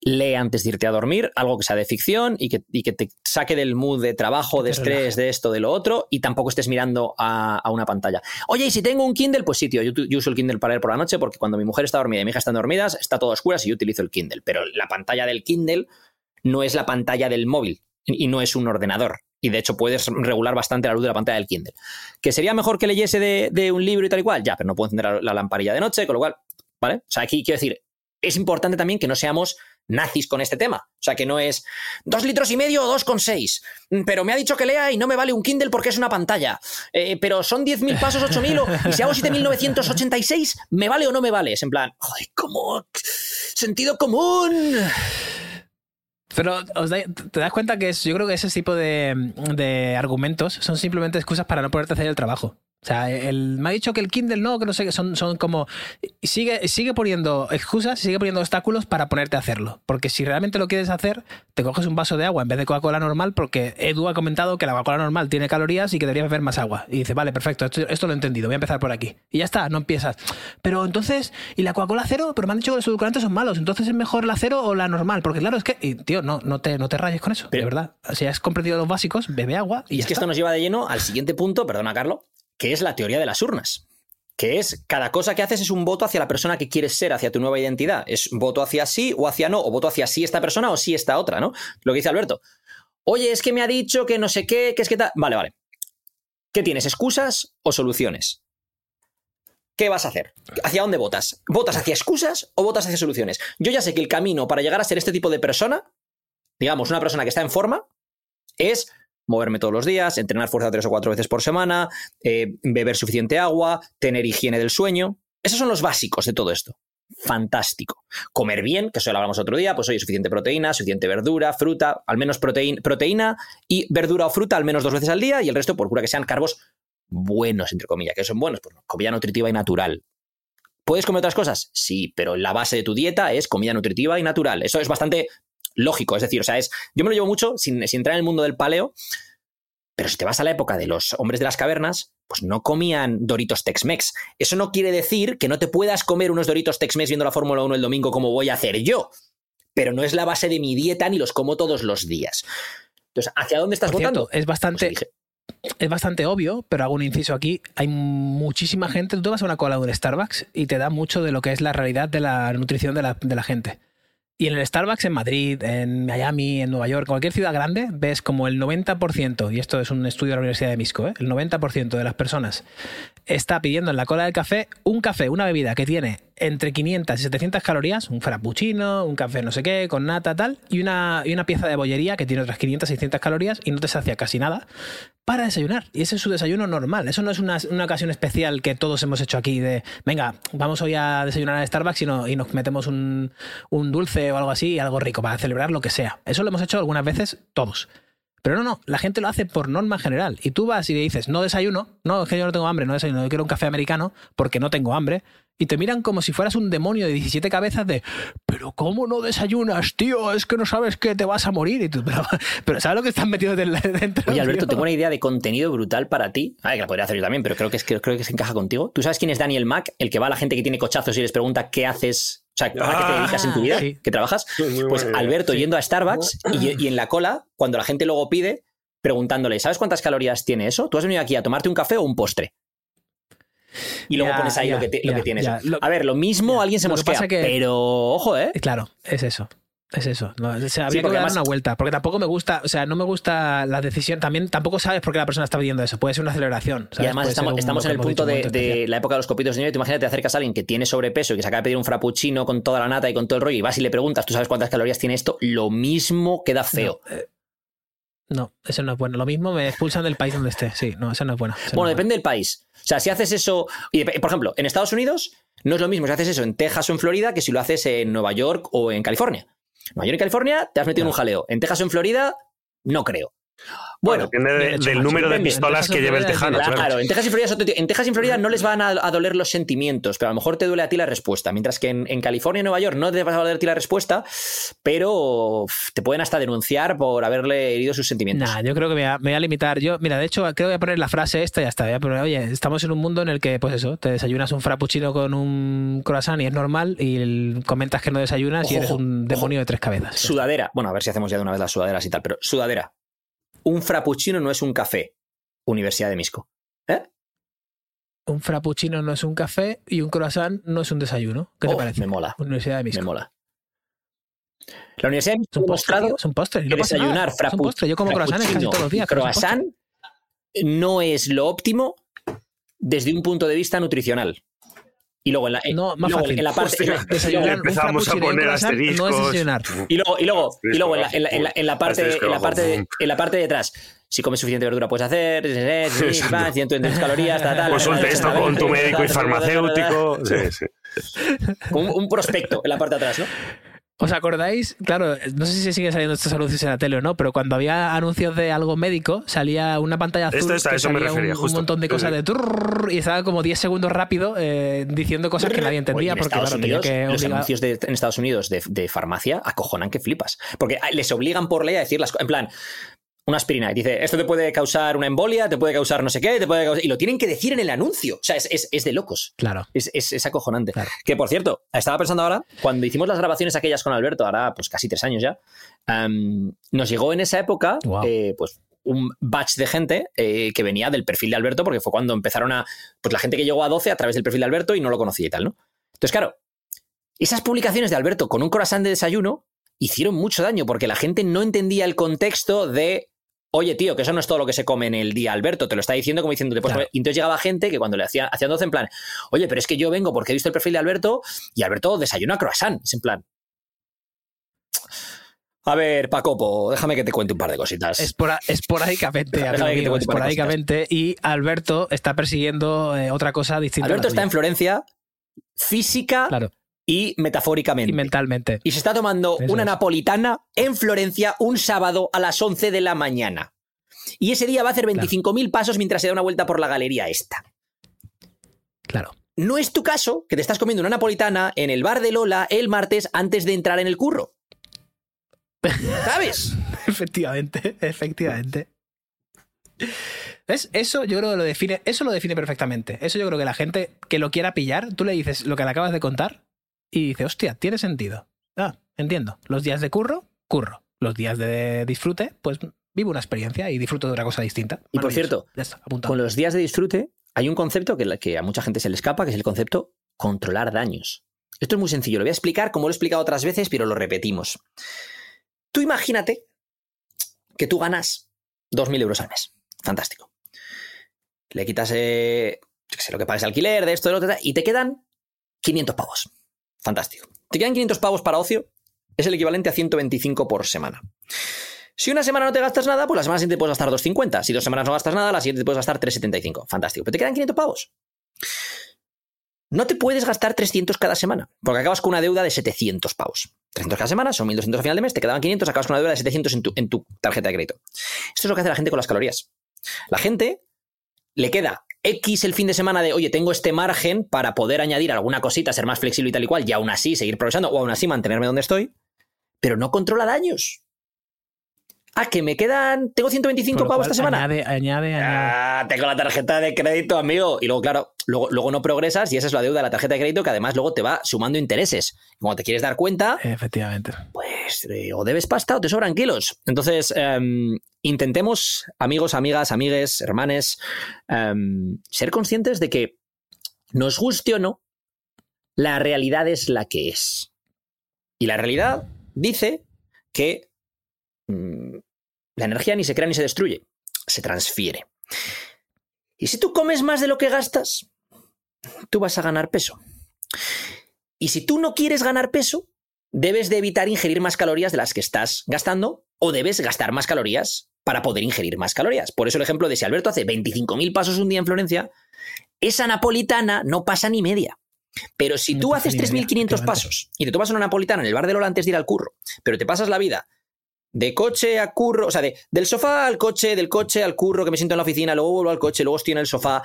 lee antes de irte a dormir algo que sea de ficción y que, y que te saque del mood de trabajo, de estrés, de esto, de lo otro y tampoco estés mirando a, a, una pantalla. Oye, y si tengo un Kindle, pues sí, tío, yo, yo, uso el Kindle para leer por la noche porque cuando mi mujer está dormida y mi hija están dormidas, está todo a oscuras y yo utilizo el Kindle, pero la pantalla del Kindle no es la pantalla del móvil y no es un ordenador. Y de hecho puedes regular bastante la luz de la pantalla del Kindle. ¿Que sería mejor que leyese de, un libro y tal y cual? Ya, pero no puedo encender la, la lamparilla de noche, con lo cual, ¿vale? O sea, aquí quiero decir, es importante también que no seamos nazis con este tema. O sea, que no es dos litros y medio o dos con seis. Pero me ha dicho que lea y no me vale un Kindle porque es una pantalla. Eh, pero son 10.000 pasos, 8.000 y si hago 7.986, ¿me vale o no me vale? Es en plan, ¡ay, cómo! ¡Sentido común! Pero os da, te das cuenta que es, yo creo que ese tipo de, de, argumentos son simplemente excusas para no poderte hacer el trabajo. O sea, el, me ha dicho que el Kindle no, que no sé, que son, son como. Sigue, sigue poniendo excusas, sigue poniendo obstáculos para ponerte a hacerlo. Porque si realmente lo quieres hacer, te coges un vaso de agua en vez de Coca-Cola normal, porque Edu ha comentado que la Coca-Cola normal tiene calorías y que deberías beber más agua. Y dice, vale, perfecto, esto, esto, lo he entendido, voy a empezar por aquí. Y ya está, no empiezas. Pero entonces, ¿y la Coca-Cola cero? Pero me han dicho que los edulcorantes son malos, entonces es mejor la cero o la normal. Porque claro, es que, y, tío, no, no, te, no te rayes con eso, pero, de verdad. Si has comprendido los básicos, bebe agua. Y, es que esto nos lleva de lleno al siguiente punto, perdona, Carlos que es la teoría de las urnas. Que es cada cosa que haces es un voto hacia la persona que quieres ser, hacia tu nueva identidad. Es voto hacia sí o hacia no, o voto hacia sí esta persona o sí esta otra, ¿no? Lo que dice Alberto. Oye, es que me ha dicho que no sé qué, que es que tal. Vale, vale. ¿Qué tienes? ¿Excusas o soluciones? ¿Qué vas a hacer? ¿Hacia dónde votas? ¿Votas hacia excusas o votas hacia soluciones? Yo ya sé que el camino para llegar a ser este tipo de persona, digamos, una persona que está en forma, es moverme todos los días, entrenar fuerza tres o cuatro veces por semana, eh, beber suficiente agua, tener higiene del sueño. Esos son los básicos de todo esto. Fantástico. Comer bien, que eso lo hablamos otro día, pues oye, suficiente proteína, suficiente verdura, fruta, al menos proteína, y verdura o fruta al menos dos veces al día y el resto procura que sean carbos buenos, entre comillas. ¿Qué son buenos? Pues comida nutritiva y natural. ¿Puedes comer otras cosas? Sí, pero la base de tu dieta es comida nutritiva y natural. Eso es bastante lógico. Es decir, o sea, es. Yo me lo llevo mucho sin, sin, entrar en el mundo del paleo. Pero si te vas a la época de los hombres de las cavernas, pues no comían Doritos Tex-Mex. Eso no quiere decir que no te puedas comer unos Doritos Tex-Mex viendo la Fórmula 1 el domingo como voy a hacer yo. Pero no es la base de mi dieta ni los como todos los días. Entonces, ¿hacia dónde estás Por votando? Cierto, es bastante. Pues es bastante obvio, pero hago un inciso aquí. Hay muchísima gente. Tú vas a una cola de un Starbucks y te da mucho de lo que es la realidad de la nutrición de la, de la gente. Y en el Starbucks en Madrid, en Miami, en Nueva York, cualquier ciudad grande, ves como el 90%, y esto es un estudio de la Universidad de Misco, ¿eh? el 90% de las personas está pidiendo en la cola del café un café, una bebida que tiene entre 500 y 700 calorías, un frappuccino, un café no sé qué, con nata, tal, y una, y una pieza de bollería que tiene otras 500, 600 calorías y no te sacia casi nada para desayunar. Y ese es su desayuno normal. Eso no es una, una ocasión especial que todos hemos hecho aquí de, venga, vamos hoy a desayunar a Starbucks y, no, nos metemos un, un dulce o algo así, algo rico, para celebrar lo que sea. Eso lo hemos hecho algunas veces todos. Pero no, no, la gente lo hace por norma general. Y tú vas y le dices, no desayuno, no, es que yo no tengo hambre, no desayuno, yo quiero un café americano porque no tengo hambre. Y te miran como si fueras un demonio de 17 cabezas de, pero ¿cómo no desayunas, tío? Es que no sabes que te vas a morir. Y tú, pero, pero ¿sabes lo que están metidos dentro? Oye, Alberto, tío? tengo una idea de contenido brutal para ti. Ay, que la podría hacer yo también, pero creo que, es, creo, creo que se encaja contigo. ¿Tú sabes quién es Daniel Mack? El que va a la gente que tiene cochazos y les pregunta qué haces o sea, ¿a qué te dedicas en tu vida? Sí. ¿Qué trabajas? Pues Alberto sí. yendo a Starbucks y, y, en la cola, cuando la gente luego pide, preguntándole, ¿sabes cuántas calorías tiene eso? ¿Tú has venido aquí a tomarte un café o un postre? Y luego ya, pones ahí ya, lo, que te, ya, lo que tienes. Lo, a ver, lo mismo alguien se mosquea, que que, pero ojo, ¿eh? Claro, es eso. Es eso. No, o sea, habría sí, que dar además, una vuelta. Porque tampoco me gusta, o sea, no me gusta la decisión. También tampoco sabes por qué la persona está pidiendo eso. Puede ser una celebración. ¿sabes? Y además Puede estamos, un, estamos en el punto de, de, la época de los copitos de nieve. Tú imagínate, te acercas a alguien que tiene sobrepeso y que se acaba de pedir un frappuccino con toda la nata y con todo el rollo y vas y le preguntas, ¿tú sabes cuántas calorías tiene esto? Lo mismo queda feo. No, eh, No, eso no es bueno. Lo mismo me expulsan del país donde esté. Sí, no, eso no es bueno. Bueno, no depende del país. O sea, si haces eso. y por ejemplo, en Estados Unidos no es lo mismo si haces eso en Texas o en Florida que si lo haces en Nueva York o en California. En Nueva York y California te has metido en un jaleo. En Texas o en Florida, no creo. Bueno, depende de- bien hecho, del número de pistolas que lleve el tejano. Claro. Claro, en Texas y Florida, en Texas y Florida no les van a, a doler los sentimientos, pero a lo mejor te duele a ti la respuesta. Mientras que en, en California y Nueva York no te vas a doler a ti la respuesta, pero te pueden hasta denunciar por haberle herido sus sentimientos. Nah, yo creo que me voy, a, me voy a limitar. Yo, mira, de hecho, creo que voy a poner la frase esta y ya está. Voy a poner, oye, estamos en un mundo en el que, pues eso, te desayunas un frappuccino con un croissant y es normal, y el- comentas que no desayunas y eres un ojo. demonio de tres cabezas. Sudadera. Bueno, a ver si hacemos ya de una vez las sudaderas y tal, pero sudadera. Un frappuccino no es un café. Universidad de Misco. ¿Eh? Un frappuccino no es un café y un croissant no es un desayuno. ¿Qué te Oh, parece? Me mola, Universidad de me Misco. mola. La Universidad de Misco Es un ha postre, demostrado tío, es un postre. y que no desayunar Es un postre. Yo como croissants casi frappuccino todos los días. croissant no es lo óptimo desde un punto de vista nutricional. Y luego en la, en- No, más luego fácil. en la parte, en la- Desayunar un Empezamos a un poner croissant no es asteriscos. desayunar. Y luego, y luego, y luego en, la, en la- en la- en la parte, en la parte, de, en la parte de atrás, si comes suficiente verdura puedes hacer, eh, sí, sí, va, 120 calorías, tal, tal. Consulte esto con tu médico y farmacéutico. Sí, sí. Un, un prospecto en la parte de atrás, ¿no? ¿Os acordáis? Claro, no sé si se siguen saliendo estos anuncios en la tele o no, pero cuando había anuncios de algo médico, salía una pantalla azul Esto es a que eso me salía refería, un, montón de cosas sí. de turrrr, y estaba como 10 segundos rápido eh, diciendo cosas que nadie entendía Oye, en porque Estados claro, tenía que los obligar- anuncios de, en Estados Unidos de, de farmacia acojonan que flipas. Porque les obligan por ley a decir las cosas. En plan, una aspirina. y Dice, esto te puede causar una embolia, te puede causar no sé qué, te puede causar... Y lo tienen que decir en el anuncio. O sea, es, es- es de locos. Claro. Es, es- es acojonante. Claro. Que por cierto, estaba pensando ahora, cuando hicimos las grabaciones aquellas con Alberto, ahora pues casi tres años ya, nos llegó en esa época, eh, pues un batch de gente eh, que venía del perfil de Alberto, porque fue cuando empezaron a. Pues la gente que llegó a 12 a través del perfil de Alberto y no lo conocía y tal, ¿no? Entonces, claro, esas publicaciones de Alberto con un croissant de desayuno hicieron mucho daño porque la gente no entendía el contexto de. Oye, tío, que eso no es todo lo que se come en el día, Alberto. Te lo está diciendo como diciendo, pues, Claro. entonces llegaba gente que cuando le hacían, hacían 12 en plan, oye, pero es que yo vengo porque he visto el perfil de Alberto y Alberto desayuna croissant. Es en plan. A ver, Pacopo, déjame que te cuente un par de cositas. Espora- esporádicamente, Déjame amigo de esporádicamente. Y Alberto está persiguiendo eh, otra cosa distinta. a la Alberto está tuya. en Florencia física Claro, y metafóricamente. y mentalmente. y se está tomando Eso una es. napolitana en Florencia un sábado a las 11 de la mañana. Y ese día va a hacer 25.000 pasos mientras se da una vuelta por la galería esta. Claro. No es tu caso que te estás comiendo una napolitana en el bar de Lola el martes antes de entrar en el curro. ¿Sabes? Efectivamente, efectivamente. ¿Ves? Eso yo creo que lo define, eso lo define perfectamente. Eso yo creo que la gente que lo quiera pillar, tú le dices lo que le acabas de contar y dice, hostia, tiene sentido. Ah, entiendo. Los días de curro, curro. Los días de disfrute, pues vivo una experiencia y disfruto de otra cosa distinta. Y por cierto, está. Con los días de disfrute hay un concepto que, que a mucha gente se le escapa, que es el concepto controlar daños. Esto es muy sencillo, lo voy a explicar como lo he explicado otras veces, pero lo repetimos. Tú imagínate que tú ganas 2.000 euros al mes. Fantástico. Le quitas, eh, yo qué sé, lo que pagues alquiler, de esto, de lo otro, y te quedan 500 pavos. Fantástico. Te quedan 500 pavos para ocio, es el equivalente a 125 por semana. Si una semana no te gastas nada, pues la semana siguiente puedes gastar 250. Si dos semanas no gastas nada, la siguiente te puedes gastar 375. Fantástico. Pero te quedan 500 pavos. No te puedes gastar 300 cada semana, porque acabas con una deuda de 700 pavos. 300 cada semana, son 1200 al final de mes, te quedaban 500, acabas con una deuda de 700 en tu, en tu tarjeta de crédito. Esto es lo que hace la gente con las calorías. La gente le queda X el fin de semana de, oye, tengo este margen para poder añadir alguna cosita, ser más flexible y tal y cual, y aún así seguir progresando, o aún así mantenerme donde estoy, pero no controla daños. Ah, que me quedan. Tengo 125 Con lo pavos esta semana. Añade, añade, añade. Ah, tengo la tarjeta de crédito, amigo. Y luego, claro, luego, luego no progresas y esa es la deuda de la tarjeta de crédito que además luego te va sumando intereses. Y Cuando te quieres dar cuenta, Efectivamente. pues eh, o debes pasta o te sobran kilos. Entonces, em, intentemos, amigos, amigas, amigues, hermanes, em, ser conscientes de que nos guste o no, la realidad es la que es. Y la realidad dice que mm, la energía ni se crea ni se destruye, se transfiere. Y si tú comes más de lo que gastas, tú vas a ganar peso. Y si tú no quieres ganar peso, debes de evitar ingerir más calorías de las que estás gastando o debes gastar más calorías para poder ingerir más calorías. Por eso el ejemplo de si Alberto hace 25.000 pasos un día en Florencia, esa napolitana no pasa ni media. Pero si No tú haces ni media, 3.500 efectivamente. pasos y te tomas una napolitana en el bar de Lola antes de ir al curro, pero te pasas la vida de coche a curro, o sea, de, del sofá al coche, del coche al curro, que me siento en la oficina, luego vuelvo al coche, luego estoy en el sofá,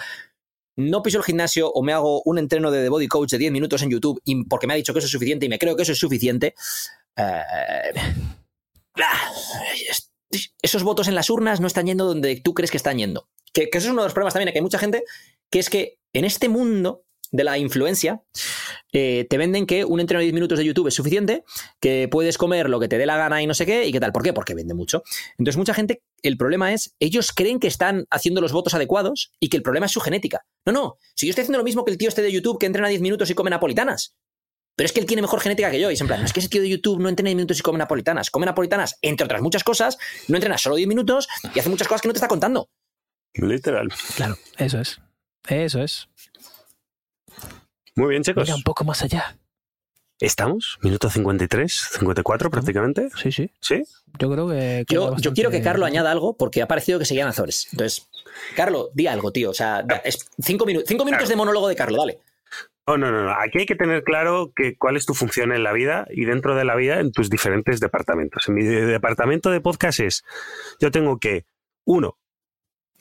no piso el gimnasio o me hago un entreno de The Body Coach de 10 minutos en YouTube y porque me ha dicho que eso es suficiente y me creo que eso es suficiente, eh, ah, es- esos votos en las urnas no están yendo donde tú crees que están yendo. Que, que eso es uno de los problemas también, que hay mucha gente que es que en este mundo de la influencia eh, te venden que un entreno de 10 minutos de YouTube es suficiente, que puedes comer lo que te dé la gana y no sé qué, y qué tal. ¿Por qué? Porque vende mucho. Entonces, mucha gente, el problema es, ellos creen que están haciendo los votos adecuados y que el problema es su genética. No, no. Si yo estoy haciendo lo mismo que el tío este de YouTube que entrena 10 minutos y come napolitanas. Pero es que él tiene mejor genética que yo. Y es en plan, no es que ese tío de YouTube no entrena 10 minutos y come napolitanas. Come napolitanas, entre otras muchas cosas, no entrena solo 10 minutos y hace muchas cosas que no te está contando. Literal. Claro, eso es. Eso es. Muy bien, chicos. Mira un poco más allá. ¿Estamos? Minuto 53, 54 prácticamente. Sí, sí. ¿Sí? Yo creo que. Yo, quiero que Carlo añada algo porque ha parecido que seguían Azores. Entonces, Carlo, di algo, tío. O sea, da- es cinco, minu- cinco minutos de monólogo de Carlo, dale. Oh, no, no, no. Aquí hay que tener claro que cuál es tu función en la vida y dentro de la vida en tus diferentes departamentos. En mi de- departamento de podcast es, yo tengo que, uno,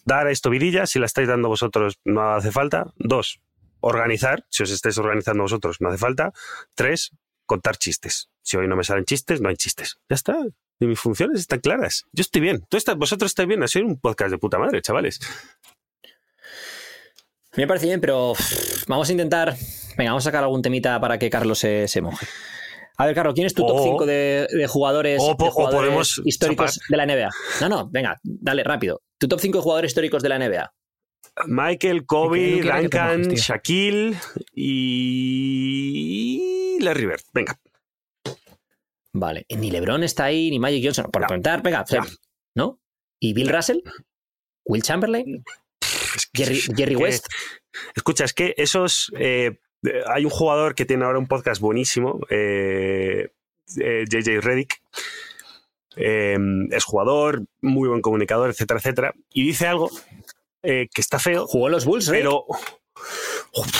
dar a esto vidilla, si la estáis dando vosotros no hace falta. Dos, organizar, si os estáis organizando vosotros no hace falta. Tres, contar chistes. Si hoy no me salen chistes, no hay chistes. Ya está. Y mis funciones están claras. Yo estoy bien. Tú estás, vosotros estáis bien. Soy un podcast de puta madre, chavales. Me parece bien, pero vamos a intentar. Venga, vamos a sacar algún temita para que Carlos se, se moje. A ver, Carlos, ¿quién es tu top O- 5 de, de jugadores, o de históricos chapar. de la NBA? No, no, venga, dale, rápido. Tu top 5 de jugadores históricos de la NBA. Michael, Kobe, Duncan. Shaquille y Larry Bird. Venga. Vale. Ni LeBron está ahí, ni Magic Johnson. Por No. preguntar, venga, No. ¿no? ¿Y Bill Russell? ¿Will Chamberlain? Es que- ¿Jerry, Jerry que- West? Escucha, es que esos. eh, hay un jugador que tiene ahora un podcast buenísimo, eh, eh, JJ Reddick. Eh, es jugador, muy buen comunicador, etcétera, etcétera. Y dice algo eh, que está feo, ¿Jugó en los Bulls, Rick? pero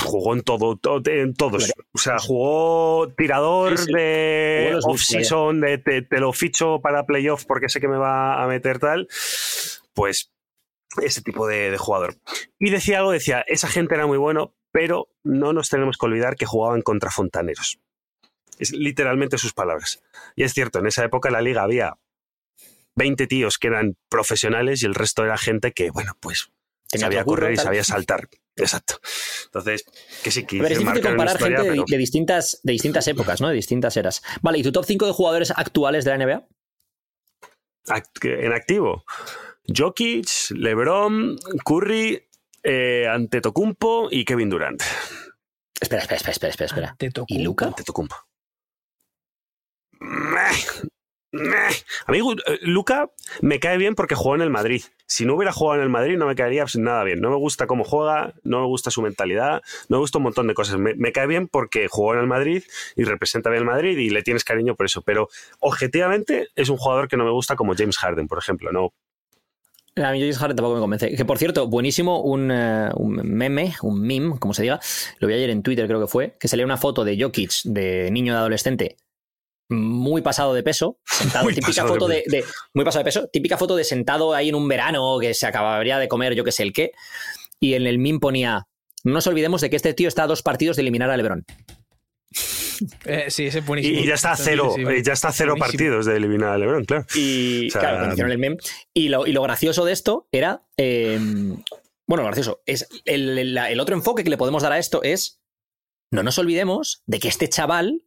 jugó en todo, to- en todos. O sea, jugó tirador Sí, sí. de off-season, de te, te lo ficho para playoff porque sé que me va a meter tal. Pues ese tipo de, de jugador. Y decía algo, decía, esa gente era muy bueno, pero no nos tenemos que olvidar que jugaban contra fontaneros. Es literalmente sus palabras. Y es cierto, en esa época en la liga había 20 tíos que eran profesionales y el resto era gente que, bueno, pues Tenía sabía correr y tal. sabía saltar. Exacto. Entonces, que sí, que A ver, es difícil comparar historia, gente de, pero- de distintas, de distintas épocas, ¿no? De distintas eras. Vale, ¿y tu top 5 de jugadores actuales de la NBA? Act- en activo. Jokic, LeBron, Curry, eh, Antetokounmpo y Kevin Durant. Espera, espera, espera, espera, espera. ¿Y Luca? Antetokounmpo. Meh. Amigo, eh, Luca me cae bien porque jugó en el Madrid. Si no hubiera jugado en el Madrid no me caería nada bien. No me gusta cómo juega, no me gusta su mentalidad, no me gusta un montón de cosas. Me, cae bien porque jugó en el Madrid y representa bien el Madrid y le tienes cariño por eso. Pero objetivamente es un jugador que no me gusta como James Harden, por ejemplo. No, A mí James Harden tampoco me convence. Que por cierto, buenísimo un, eh, meme, un meme, como se diga. Lo vi ayer en Twitter, creo que fue, que salía una foto de Jokic de niño de adolescente muy pasado de peso, sentado, Muy típica foto de, de- muy pasado de peso, típica foto de sentado ahí en un verano que se acabaría de comer yo que sé el qué, y en el meme ponía no nos olvidemos de que este tío está a dos partidos de eliminar a LeBron. Eh, sí, ese es y, buenísimo. y ya está a cero, sí, ya está a cero buenísimo. partidos de eliminar a LeBron, claro. Y O sea, claro, el meme. Y lo, y lo gracioso de esto era. eh, bueno, lo gracioso. Es el, el- el otro enfoque que le podemos dar a esto es. No nos olvidemos de que este chaval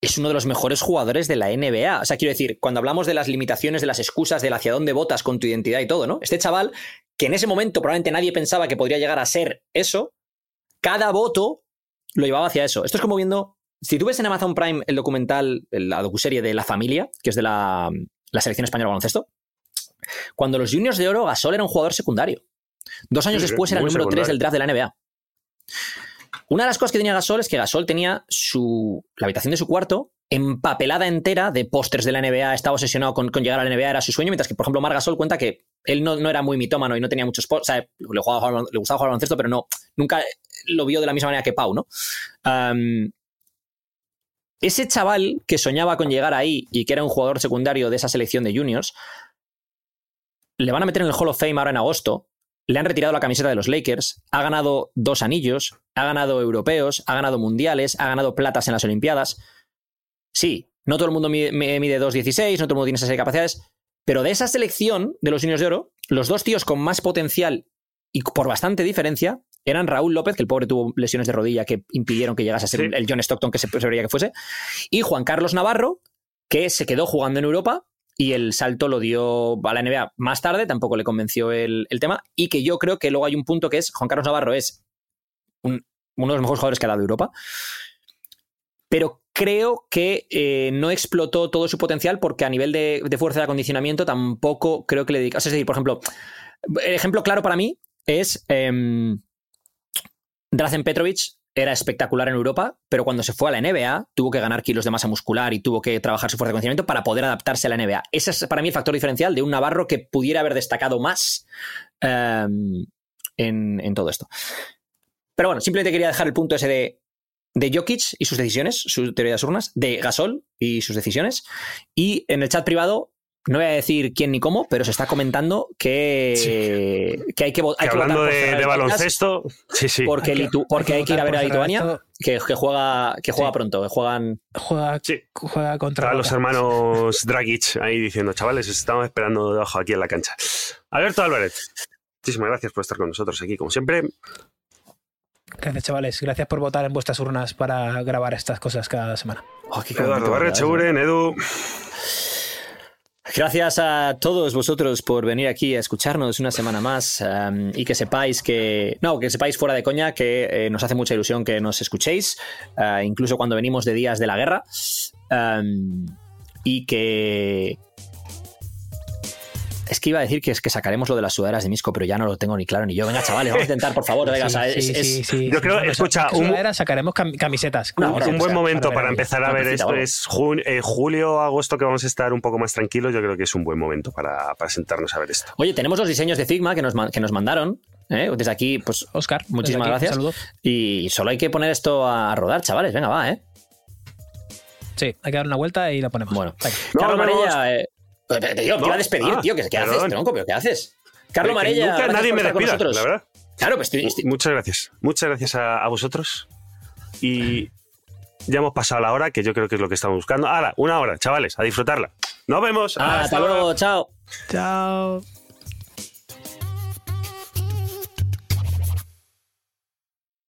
es uno de los mejores jugadores de la NBA. O sea, quiero decir, cuando hablamos de las limitaciones, de las excusas, del hacia dónde votas con tu identidad y todo, ¿no? Este chaval, que en ese momento probablemente nadie pensaba que podría llegar a ser eso, cada voto lo llevaba hacia eso. Esto es como viendo. Si tú ves en Amazon Prime el documental, la docuserie de La Familia, que es de la, la selección española de baloncesto, cuando los Juniors de Oro, Gasol era un jugador secundario. Dos años Sí, después era el número 3 secundario. del draft de la NBA. Una de las cosas que tenía Gasol es que Gasol tenía su, la habitación de su cuarto empapelada entera de pósters de la NBA, estaba obsesionado con, llegar a la NBA, era su sueño, mientras que, por ejemplo, Margasol cuenta que él no, era muy mitómano y no tenía muchos o sea, le, gustaba jugar al baloncesto, pero no, nunca lo vio de la misma manera que Pau, ¿no? Ese chaval que soñaba con llegar ahí y que era un jugador secundario de esa selección de juniors, le van a meter en el Hall of Fame ahora en agosto. Le han retirado la camiseta de los Lakers, ha ganado dos anillos, ha ganado europeos, ha ganado mundiales, ha ganado platas en las Olimpiadas. Sí, no todo el mundo mide, mide 2.16, no todo el mundo tiene esas capacidades, pero de esa selección de los juniors de oro, los dos tíos con más potencial y por bastante diferencia eran Raúl López, que el pobre tuvo lesiones de rodilla que impidieron que llegase a ser Sí. el John Stockton que se vería que fuese, y Juan Carlos Navarro, que se quedó jugando en Europa y el salto lo dio a la NBA más tarde, tampoco le convenció el, el tema, y que yo creo que luego hay un punto que es, Juan Carlos Navarro es un- uno de los mejores jugadores que ha dado Europa, pero creo que eh, no explotó todo su potencial porque a nivel de, fuerza de acondicionamiento tampoco creo que le dedica. Es decir, por ejemplo, el ejemplo claro para mí es em, Drazen Petrovic era espectacular en Europa, pero cuando se fue a la NBA tuvo que ganar kilos de masa muscular y tuvo que trabajar su fuerza de acondicionamiento para poder adaptarse a la NBA. Ese es para mí el factor diferencial de un Navarro que pudiera haber destacado más em, en, en todo esto. Pero bueno, simplemente quería dejar el punto ese de, de Jokic y sus decisiones, su teoría de las urnas, de Gasol y sus decisiones. Y en el chat privado, no voy a decir quién ni cómo, pero se está comentando que, que hay que, hay votar hablando por de, baloncesto, sí, sí. Porque, Hay que- Litu- porque hay que ir a ver a votar Lituania, que, que juega, que juega Sí. pronto, que juegan. Juega, Sí. juega contra A los hermanos Dragic ahí diciendo, chavales, os estamos esperando debajo aquí en la cancha. Alberto Álvarez, muchísimas gracias por estar con nosotros aquí, como siempre. Gracias, chavales. Gracias por votar en vuestras urnas para grabar estas cosas cada semana. Oh, qué Eduardo ¿verdad? Seguren, Edu. Gracias a todos vosotros por venir aquí a escucharnos una semana más um, y que sepáis que, no, que sepáis fuera de coña que eh, nos hace mucha ilusión que nos escuchéis, uh, incluso cuando venimos de días de la guerra, um, y que... Es que iba a decir que es que sacaremos lo de las sudaderas de Misco, pero ya no lo tengo ni claro ni yo. Venga, chavales, vamos a intentar, por favor. Venga, o sea, es- Sí, es- sí, sí. Yo creo- Bueno, escucha, un- sudadera sacaremos cam- camisetas. No, Un- buen momento para empezar a ver esto es jun- eh, julio, agosto, que vamos a estar un poco más tranquilos. Yo creo que es un buen momento para, para sentarnos a ver esto. Oye, tenemos los diseños de Figma que nos, ma- que nos mandaron. ¿eh? Desde aquí, pues Oscar, Muchísimas aquí, gracias. un saludo. Y solo hay que poner esto a rodar, chavales. Venga, va, ¿eh? Sí, hay que dar una vuelta y la ponemos. Bueno. Venga. Carlos. Marella. eh, pero, pero, tío, te iba a despedir, Ah, tío. ¿Qué, qué haces, tronco? ¿Pero qué haces? Carlos Que Marella. nunca nadie me despida, nosotros. la verdad. Claro, pues estoy- estoy- Muchas gracias. Muchas gracias a, a vosotros. Y ya hemos pasado la hora, que yo creo que es lo que estamos buscando. Ahora, una hora, chavales, a disfrutarla. Nos vemos. Ah, hasta luego, chao. Chao.